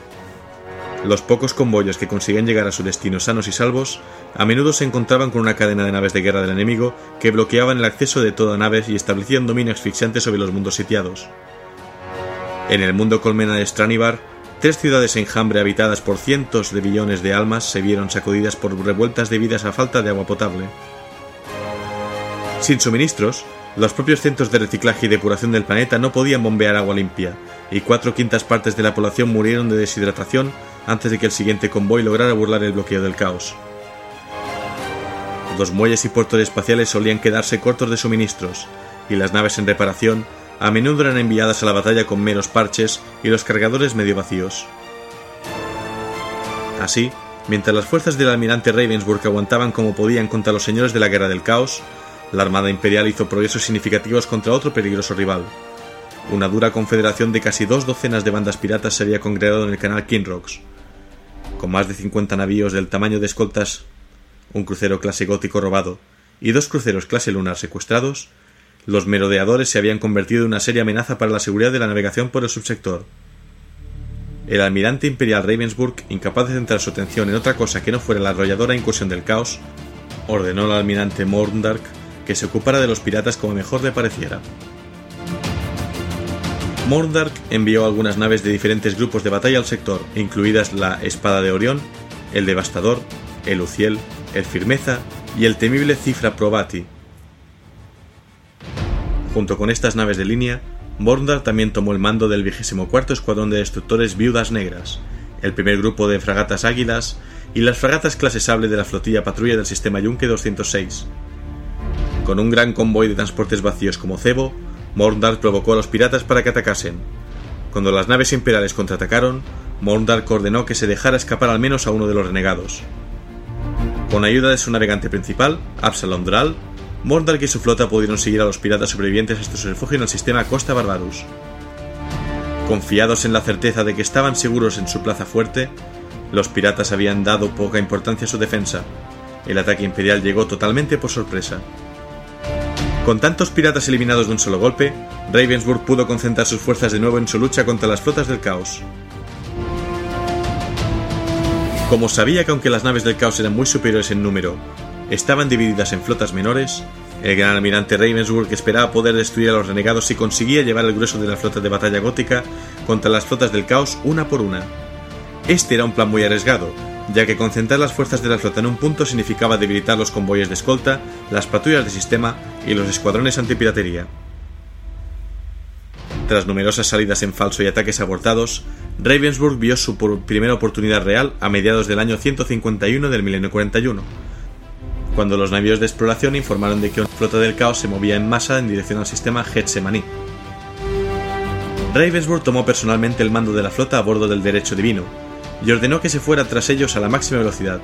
[SPEAKER 1] Los pocos convoyos que conseguían llegar a su destino sanos y salvos, a menudo se encontraban con una cadena de naves de guerra del enemigo que bloqueaban el acceso de toda nave y establecían dominio asfixiante sobre los mundos sitiados. En el mundo colmena de Stranibar, tres ciudades enjambre habitadas por cientos de billones de almas se vieron sacudidas por revueltas debidas a falta de agua potable. Sin suministros, los propios centros de reciclaje y depuración del planeta no podían bombear agua limpia, y cuatro quintas partes de la población murieron de deshidratación antes de que el siguiente convoy lograra burlar el bloqueo del caos. Los muelles y puertos espaciales solían quedarse cortos de suministros, y las naves en reparación a menudo eran enviadas a la batalla con meros parches y los cargadores medio vacíos. Así, mientras las fuerzas del almirante Ravensburg aguantaban como podían contra los señores de la Guerra del Caos, la Armada Imperial hizo progresos significativos contra otro peligroso rival. Una dura confederación de casi dos docenas de bandas piratas se había congregado en el canal Kinrocks, con más de 50 navíos del tamaño de escoltas, un crucero clase gótico robado y dos cruceros clase lunar secuestrados, los merodeadores se habían convertido en una seria amenaza para la seguridad de la navegación por el subsector. El almirante imperial Ravensburg, incapaz de centrar su atención en otra cosa que no fuera la arrolladora incursión del caos, ordenó al almirante Morndark que se ocupara de los piratas como mejor le pareciera. Morndark envió algunas naves de diferentes grupos de batalla al sector, incluidas la Espada de Orión, el Devastador, el Uciel, el Firmeza y el temible Cifra Probati. Junto con estas naves de línea, Morndark también tomó el mando del 24 Escuadrón de Destructores Viudas Negras, el primer grupo de fragatas Águilas y las fragatas clase sable de la flotilla patrulla del sistema Yunque 206. Con un gran convoy de transportes vacíos como cebo, Morndark provocó a los piratas para que atacasen. Cuando las naves imperiales contraatacaron, Morndark ordenó que se dejara escapar al menos a uno de los renegados. Con ayuda de su navegante principal, Absalom Dral, Morndark y su flota pudieron seguir a los piratas sobrevivientes hasta su refugio en el sistema Costa Barbarus. Confiados en la certeza de que estaban seguros en su plaza fuerte, los piratas habían dado poca importancia a su defensa. El ataque imperial llegó totalmente por sorpresa. Con tantos piratas eliminados de un solo golpe, Ravensburg pudo concentrar sus fuerzas de nuevo en su lucha contra las flotas del caos. Como sabía que aunque las naves del caos eran muy superiores en número, estaban divididas en flotas menores, el gran almirante Ravensburg esperaba poder destruir a los renegados si conseguía llevar el grueso de la flota de batalla gótica contra las flotas del caos una por una. Este era un plan muy arriesgado, ya que concentrar las fuerzas de la flota en un punto significaba debilitar los convoyes de escolta, las patrullas de sistema y los escuadrones antipiratería. Tras numerosas salidas en falso y ataques abortados, Ravensburg vio su primera oportunidad real a mediados del año 151 del milenio 41, cuando los navíos de exploración informaron de que una flota del caos se movía en masa en dirección al sistema Getsemaní. Ravensburg tomó personalmente el mando de la flota a bordo del Derecho Divino y ordenó que se fuera tras ellos a la máxima velocidad.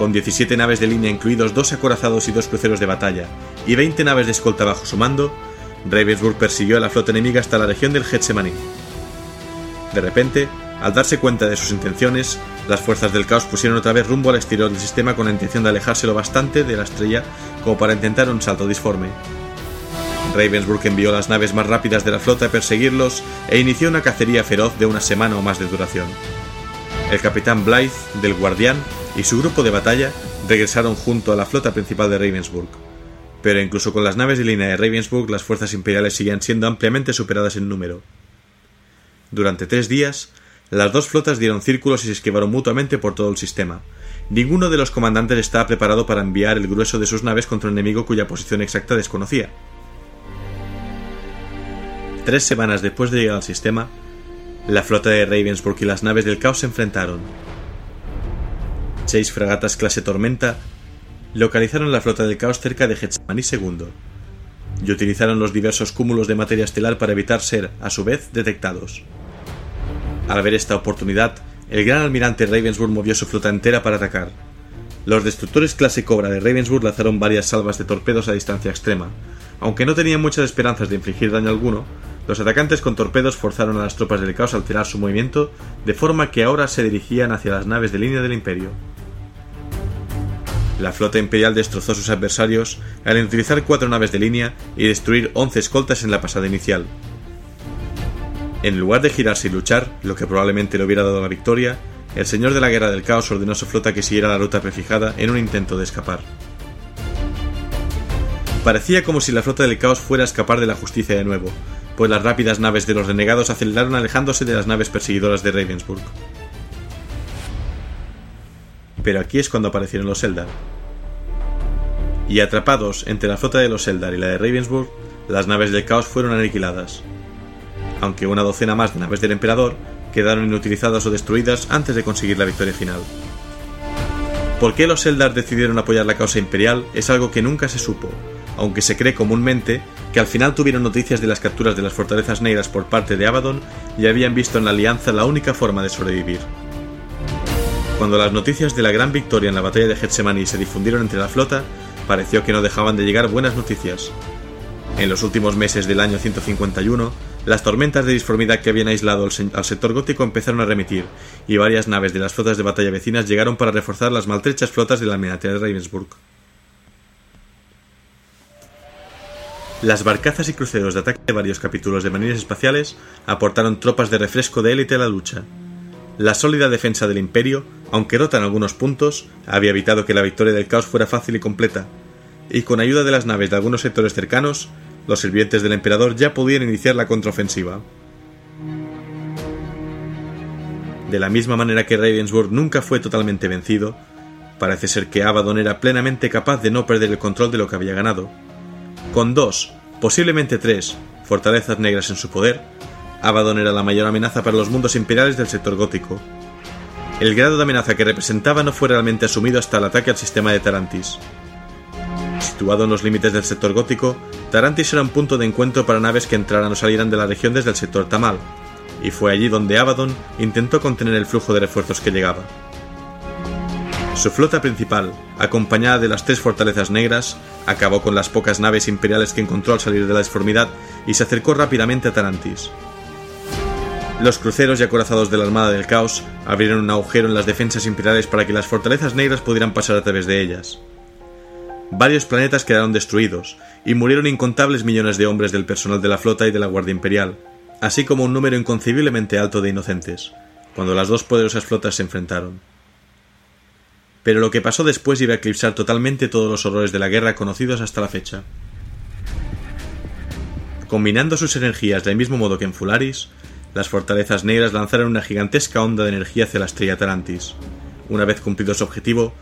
[SPEAKER 1] Con 17 naves de línea incluidos dos acorazados y dos cruceros de batalla y 20 naves de escolta bajo su mando, Ravensburg persiguió a la flota enemiga hasta la región del Getsemaní. De repente, al darse cuenta de sus intenciones, las fuerzas del caos pusieron otra vez rumbo al exterior del sistema con la intención de alejarse lo bastante de la estrella como para intentar un salto disforme. Ravensburg envió las naves más rápidas de la flota a perseguirlos e inició una cacería feroz de una semana o más de duración. El capitán Blythe, del Guardián, y su grupo de batalla regresaron junto a la flota principal de Ravensburg. Pero incluso con las naves de línea de Ravensburg, las fuerzas imperiales seguían siendo ampliamente superadas en número. Durante tres días, las dos flotas dieron círculos y se esquivaron mutuamente por todo el sistema. Ninguno de los comandantes estaba preparado para enviar el grueso de sus naves contra un enemigo cuya posición exacta desconocía. Tres semanas después de llegar al sistema, la flota de Ravensburg y las naves del caos se enfrentaron. Seis fragatas clase Tormenta localizaron la flota del caos cerca de Getsemaní II y utilizaron los diversos cúmulos de materia estelar para evitar ser, a su vez, detectados. Al ver esta oportunidad, el gran almirante Ravensburg movió su flota entera para atacar. Los destructores clase Cobra de Ravensburg lanzaron varias salvas de torpedos a distancia extrema. Aunque no tenían muchas esperanzas de infligir daño alguno, los atacantes con torpedos forzaron a las tropas del caos a alterar su movimiento, de forma que ahora se dirigían hacia las naves de línea del imperio. La flota imperial destrozó a sus adversarios al utilizar cuatro naves de línea y destruir once escoltas en la pasada inicial, en lugar de girarse y luchar, lo que probablemente le hubiera dado la victoria, el señor de la guerra del caos ordenó a su flota que siguiera la ruta prefijada en un intento de escapar. Parecía como si la flota del caos fuera a escapar de la justicia de nuevo, pues las rápidas naves de los renegados aceleraron alejándose de las naves perseguidoras de Ravensburg. Pero aquí es cuando aparecieron los Eldar. Y atrapados entre la flota de los Eldar y la de Ravensburg, las naves del caos fueron aniquiladas, aunque una docena más de naves del emperador quedaron inutilizadas o destruidas antes de conseguir la victoria final. ¿Por qué los Eldar decidieron apoyar la causa imperial es algo que nunca se supo, aunque se cree comúnmente que al final tuvieron noticias de las capturas de las fortalezas negras por parte de Abaddon y habían visto en la alianza la única forma de sobrevivir. Cuando las noticias de la gran victoria en la batalla de Getsemaní se difundieron entre la flota, pareció que no dejaban de llegar buenas noticias. En los últimos meses del año 151, las tormentas de disformidad que habían aislado al sector gótico empezaron a remitir, y varias naves de las flotas de batalla vecinas llegaron para reforzar las maltrechas flotas de la almirante de Ravensburg. Las barcazas y cruceros de ataque de varios capítulos de marines espaciales aportaron tropas de refresco de élite a la lucha. La sólida defensa del imperio, aunque rota en algunos puntos, había evitado que la victoria del caos fuera fácil y completa, y con ayuda de las naves de algunos sectores cercanos, los sirvientes del emperador ya podían iniciar la contraofensiva. De la misma manera que Ravensburg nunca fue totalmente vencido, parece ser que Abaddon era plenamente capaz de no perder el control de lo que había ganado. Con dos, posiblemente tres, fortalezas negras en su poder, Abaddon era la mayor amenaza para los mundos imperiales del sector gótico. El grado de amenaza que representaba no fue realmente asumido hasta el ataque al sistema de Tarantis. Situado en los límites del sector gótico, Tarantis era un punto de encuentro para naves que entraran o salieran de la región desde el sector Tamal, y fue allí donde Abaddon intentó contener el flujo de refuerzos que llegaba. Su flota principal, acompañada de las tres fortalezas negras, acabó con las pocas naves imperiales que encontró al salir de la disformidad y se acercó rápidamente a Tarantis. Los cruceros y acorazados de la Armada del Caos abrieron un agujero en las defensas imperiales para que las fortalezas negras pudieran pasar a través de ellas. Varios planetas quedaron destruidos, y murieron incontables millones de hombres del personal de la flota y de la Guardia Imperial, así como un número inconcebiblemente alto de inocentes, cuando las dos poderosas flotas se enfrentaron. Pero lo que pasó después iba a eclipsar totalmente todos los horrores de la guerra conocidos hasta la fecha. Combinando sus energías del mismo modo que en Fularis, las fortalezas negras lanzaron una gigantesca onda de energía hacia la estrella Tarantis. Una vez cumplido su objetivo,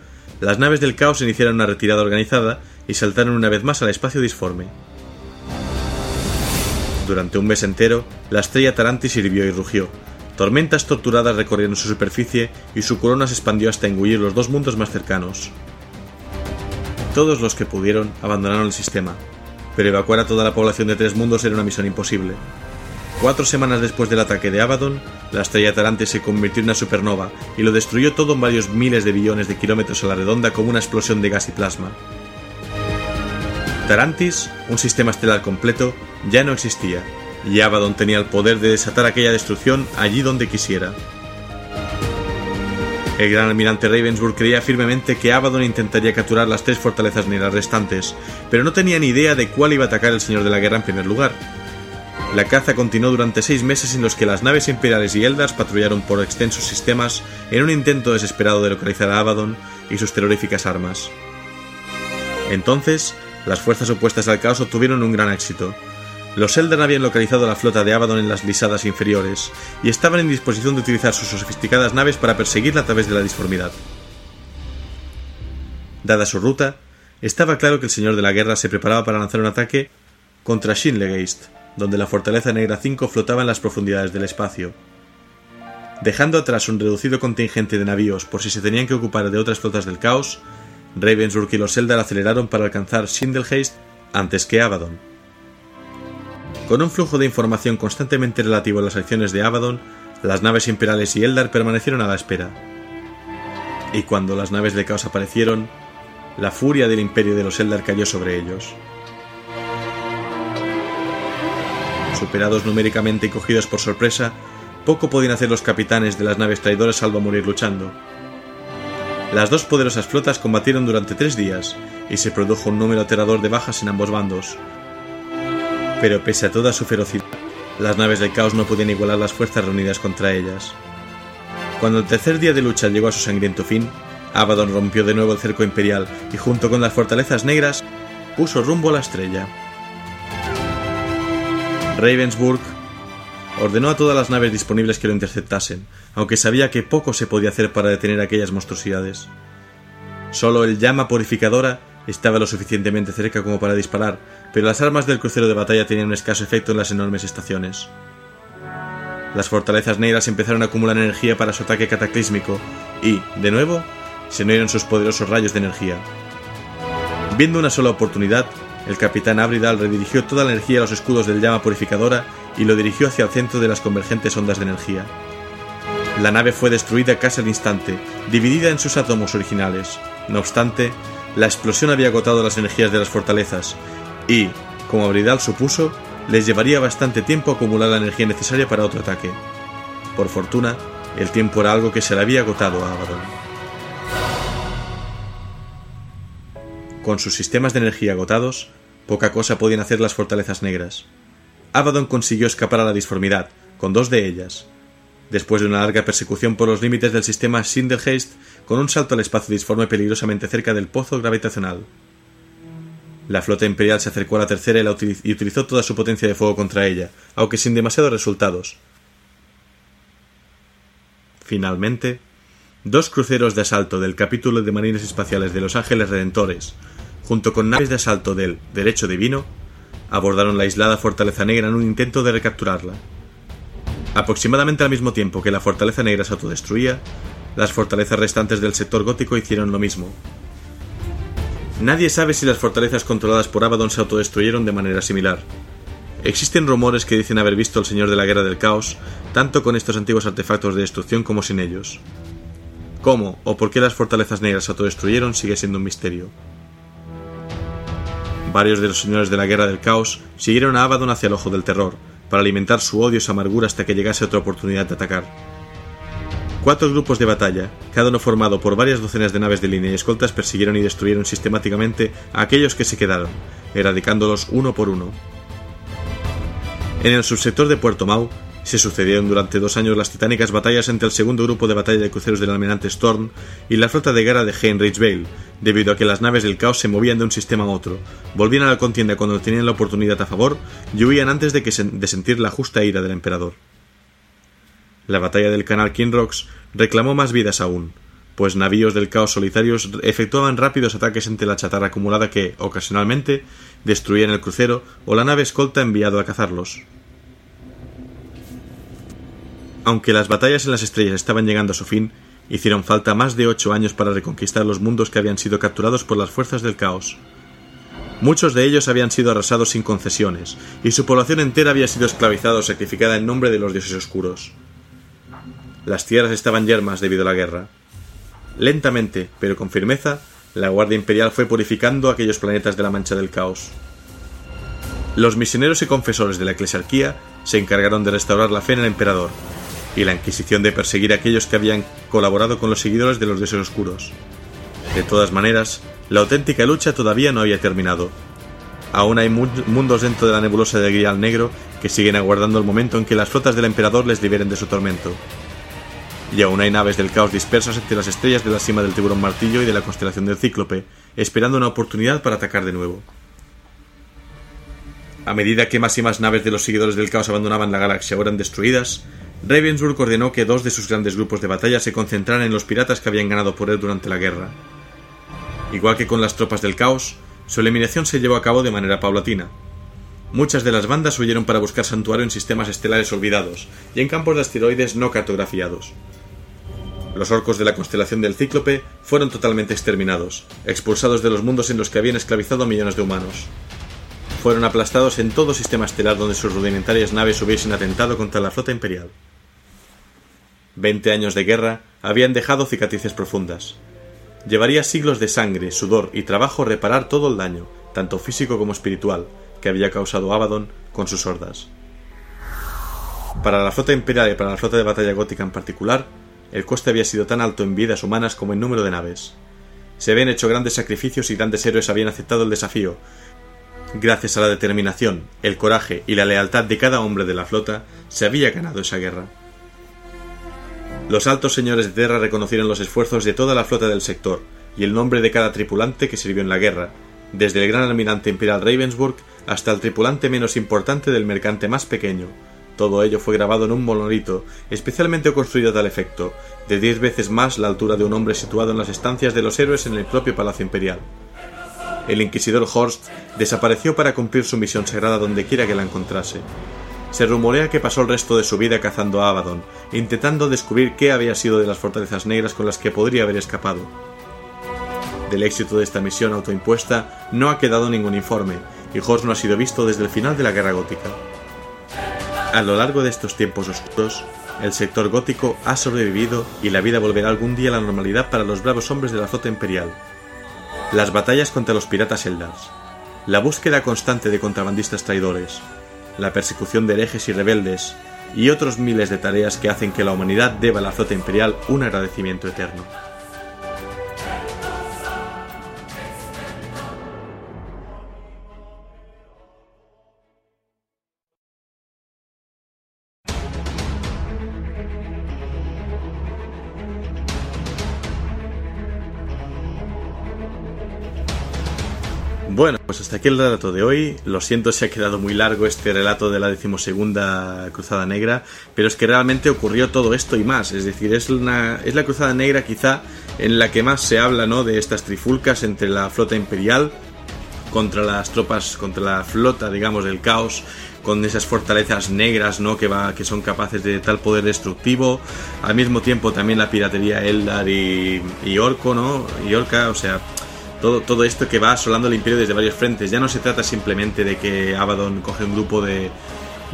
[SPEAKER 1] las naves del caos iniciaron una retirada organizada y saltaron una vez más al espacio disforme. Durante un mes entero, la estrella Tarantis sirvió y rugió, Tormentas torturadas recorrieron su superficie y su corona se expandió hasta engullir los dos mundos más cercanos. Todos los que pudieron abandonaron el sistema, pero evacuar a toda la población de tres mundos era una misión imposible. Cuatro semanas después del ataque de Abaddon, la estrella Tarante se convirtió en una supernova y lo destruyó todo en varios miles de billones de kilómetros a la redonda como una explosión de gas y plasma. Tarantis, un sistema estelar completo, ya no existía, y Abaddon tenía el poder de desatar aquella destrucción allí donde quisiera. El gran almirante Ravensburg creía firmemente que Abaddon intentaría capturar las tres fortalezas negras restantes, pero no tenía ni idea de cuál iba a atacar el Señor de la Guerra en primer lugar. La caza continuó durante seis meses en los que las naves imperiales y Eldars patrullaron por extensos sistemas en un intento desesperado de localizar a Abaddon y sus terroríficas armas. Entonces, las fuerzas opuestas al caos obtuvieron un gran éxito. Los Eldar habían localizado la flota de Abaddon en las lisadas inferiores y estaban en disposición de utilizar sus sofisticadas naves para perseguirla a través de la disformidad. Dada su ruta, estaba claro que el Señor de la Guerra se preparaba para lanzar un ataque contra Shinlegeist, donde la Fortaleza Negra 5 flotaba en las profundidades del espacio. Dejando atrás un reducido contingente de navíos por si se tenían que ocupar de otras flotas del caos, Ravensburg y los Eldar aceleraron para alcanzar Shindelheist antes que Abaddon. Con un flujo de información constantemente relativo a las acciones de Abaddon, las naves imperiales y Eldar permanecieron a la espera. Y cuando las naves de caos aparecieron, la furia del imperio de los Eldar cayó sobre ellos. Superados numéricamente y cogidos por sorpresa, poco podían hacer los capitanes de las naves traidoras salvo morir luchando. Las dos poderosas flotas combatieron durante tres días y se produjo un número aterrador de bajas en ambos bandos. Pero pese a toda su ferocidad, las naves del caos no podían igualar las fuerzas reunidas contra ellas. Cuando el tercer día de lucha llegó a su sangriento fin, Abaddon rompió de nuevo el cerco imperial y junto con las fortalezas negras puso rumbo a la estrella. Ravensburg ordenó a todas las naves disponibles que lo interceptasen, aunque sabía que poco se podía hacer para detener aquellas monstruosidades. Solo el llama purificadora estaba lo suficientemente cerca como para disparar, pero las armas del crucero de batalla tenían un escaso efecto en las enormes estaciones. Las fortalezas negras empezaron a acumular energía para su ataque cataclísmico y, de nuevo, se unieron sus poderosos rayos de energía. Viendo una sola oportunidad, el capitán Abridal redirigió toda la energía a los escudos del llama purificadora y lo dirigió hacia el centro de las convergentes ondas de energía. La nave fue destruida casi al instante, dividida en sus átomos originales. No obstante, la explosión había agotado las energías de las fortalezas y, como Abridal supuso, les llevaría bastante tiempo acumular la energía necesaria para otro ataque. Por fortuna, el tiempo era algo que se le había agotado a Abaddon. Con sus sistemas de energía agotados, Poca cosa podían hacer las fortalezas negras. Abaddon consiguió escapar a la disformidad, con dos de ellas. Después de una larga persecución por los límites del sistema Sindelheist, con un salto al espacio disforme peligrosamente cerca del pozo gravitacional. La flota imperial se acercó a la tercera y, utilizó toda su potencia de fuego contra ella, aunque sin demasiados resultados. Finalmente, dos cruceros de asalto del capítulo de Marines Espaciales de Los Ángeles Redentores, junto con naves de asalto del Derecho Divino, abordaron la aislada Fortaleza Negra en un intento de recapturarla. Aproximadamente al mismo tiempo que la Fortaleza Negra se autodestruía, las fortalezas restantes del sector gótico hicieron lo mismo. Nadie sabe si las fortalezas controladas por Abaddon se autodestruyeron de manera similar. Existen rumores que dicen haber visto al Señor de la Guerra del Caos, tanto con estos antiguos artefactos de destrucción como sin ellos. Cómo o por qué las fortalezas negras se autodestruyeron sigue siendo un misterio. Varios de los señores de la guerra del caos siguieron a Abaddon hacia el ojo del terror, para alimentar su odio y su amargura hasta que llegase otra oportunidad de atacar. Cuatro grupos de batalla, cada uno formado por varias docenas de naves de línea y escoltas, persiguieron y destruyeron sistemáticamente a aquellos que se quedaron, eradicándolos uno por uno. En el subsector de Puerto Mau, se sucedieron durante dos años las titánicas batallas entre el segundo grupo de batalla de cruceros del almirante Storm y la flota de guerra de Heinrich Vale, debido a que las naves del caos se movían de un sistema a otro, volvían a la contienda cuando tenían la oportunidad a favor y huían antes de, que de sentir la justa ira del emperador. La batalla del canal Kinrox reclamó más vidas aún, pues navíos del caos solitarios efectuaban rápidos ataques entre la chatarra acumulada que, ocasionalmente, destruían el crucero o la nave escolta enviado a cazarlos. Aunque las batallas en las estrellas estaban llegando a su fin, hicieron falta más de ocho años para reconquistar los mundos que habían sido capturados por las fuerzas del caos. Muchos de ellos habían sido arrasados sin concesiones, y su población entera había sido esclavizada o sacrificada en nombre de los dioses oscuros. Las tierras estaban yermas debido a la guerra. Lentamente, pero con firmeza, la Guardia Imperial fue purificando aquellos planetas de la mancha del caos. Los misioneros y confesores de la eclesiarquía se encargaron de restaurar la fe en el emperador, y la Inquisición de perseguir a aquellos que habían colaborado con los seguidores de los dioses oscuros. De todas maneras, la auténtica lucha todavía no había terminado. Aún hay mundos dentro de la nebulosa de Grial Negro que siguen aguardando el momento en que las flotas del emperador les liberen de su tormento. Y aún hay naves del caos dispersas entre las estrellas de la cima del tiburón martillo y de la constelación del cíclope, esperando una oportunidad para atacar de nuevo. A medida que más y más naves de los seguidores del caos abandonaban la galaxia o eran destruidas, Ravensburg ordenó que dos de sus grandes grupos de batalla se concentraran en los piratas que habían ganado por él durante la guerra. Igual que con las tropas del caos, su eliminación se llevó a cabo de manera paulatina. Muchas de las bandas huyeron para buscar santuario en sistemas estelares olvidados y en campos de asteroides no cartografiados. Los orcos de la constelación del Cíclope fueron totalmente exterminados, expulsados de los mundos en los que habían esclavizado millones de humanos. Fueron aplastados en todo sistema estelar donde sus rudimentarias naves hubiesen atentado contra la flota imperial. Veinte años de guerra habían dejado cicatrices profundas. Llevaría siglos de sangre, sudor y trabajo reparar todo el daño, tanto físico como espiritual, que había causado Abaddon con sus hordas. Para la flota imperial y para la flota de batalla gótica en particular, el coste había sido tan alto en vidas humanas como en número de naves. Se habían hecho grandes sacrificios y grandes héroes habían aceptado el desafío. Gracias a la determinación, el coraje y la lealtad de cada hombre de la flota, se había ganado esa guerra. Los altos señores de Terra reconocieron los esfuerzos de toda la flota del sector y el nombre de cada tripulante que sirvió en la guerra, desde el gran almirante imperial Ravensburg hasta el tripulante menos importante del mercante más pequeño. Todo ello fue grabado en un monolito, especialmente construido a tal efecto, de diez veces más la altura de un hombre situado en las estancias de los héroes en el propio Palacio Imperial. El inquisidor Horst desapareció para cumplir su misión sagrada donde quiera que la encontrase, se rumorea que pasó el resto de su vida cazando a Abaddon, intentando descubrir qué había sido de las fortalezas negras con las que podría haber escapado. Del éxito de esta misión autoimpuesta no ha quedado ningún informe, y Horst no ha sido visto desde el final de la Guerra Gótica. A lo largo de estos tiempos oscuros, el sector gótico ha sobrevivido y la vida volverá algún día a la normalidad para los bravos hombres de la flota imperial. Las batallas contra los piratas Eldars, la búsqueda constante de contrabandistas traidores, la persecución de herejes y rebeldes, y otros miles de tareas que hacen que la humanidad deba a la flota imperial un agradecimiento eterno. Bueno, pues hasta aquí el relato de hoy. Lo siento si ha quedado muy largo este relato de la decimosegunda Cruzada Negra, pero es que realmente ocurrió todo esto y más. Es decir, es, una, es la Cruzada Negra quizá en la que más se habla ¿no? de estas trifulcas entre la flota imperial contra las tropas, contra la flota, digamos, del caos, con esas fortalezas negras, ¿no? Que, va, que son capaces de tal poder destructivo. Al mismo tiempo también la piratería Eldar y, y Orco, ¿no? Y Orca, o sea, todo, todo esto que va asolando el imperio desde varios frentes. Ya no se trata simplemente de que Abaddon coge un grupo de,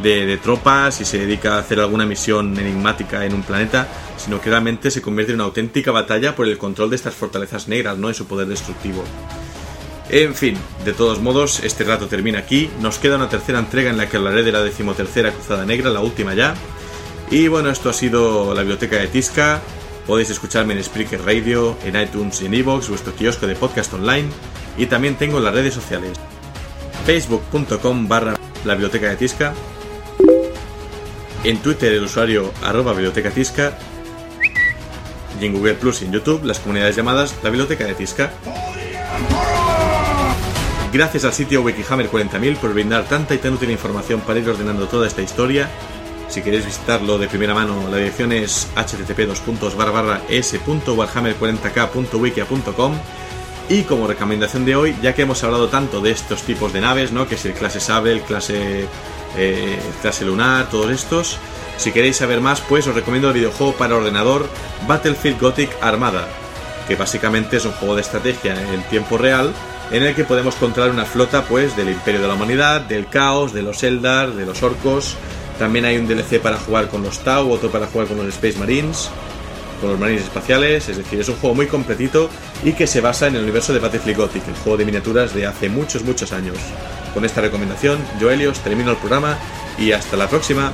[SPEAKER 1] de, tropas y se dedica a hacer alguna misión enigmática en un planeta, sino que realmente se convierte en una auténtica batalla por el control de estas fortalezas negras, ¿no? Y su poder destructivo. En fin, de todos modos, este rato termina aquí. Nos queda una tercera entrega en la que hablaré de la decimotercera Cruzada Negra, la última ya. Y bueno, esto ha sido la biblioteca de Tisca. Podéis escucharme en Spreaker Radio, en iTunes y en Evox, vuestro kiosco de podcast online, y también tengo las redes sociales. Facebook.com barra la biblioteca de Tisca. En Twitter el usuario arroba biblioteca Tisca. Y en Google Plus y en YouTube las comunidades llamadas la biblioteca de Tisca. Gracias al sitio Wikihammer 40.000 por brindar tanta y tan útil información para ir ordenando toda esta historia si queréis visitarlo de primera mano, la dirección es http s.warhammer40k.wikia.com Y como recomendación de hoy, ya que hemos hablado tanto de estos tipos de naves, ¿no? Que es el clase Sable, el clase, eh, clase Lunar, todos estos. Si queréis saber más, pues os recomiendo el videojuego para ordenador Battlefield Gothic Armada, que básicamente es un juego de estrategia en tiempo real en el que podemos controlar una flota pues del Imperio de la Humanidad, del Caos, de los Eldar, de los Orcos. También hay un DLC para jugar con los Tau, otro para jugar con los Space Marines, con los Marines espaciales, es decir, es un juego muy completito y que se basa en el universo de Battlefield Gothic, el juego de miniaturas de hace muchos muchos años. Con esta recomendación, yo Helios termino el programa y hasta la próxima.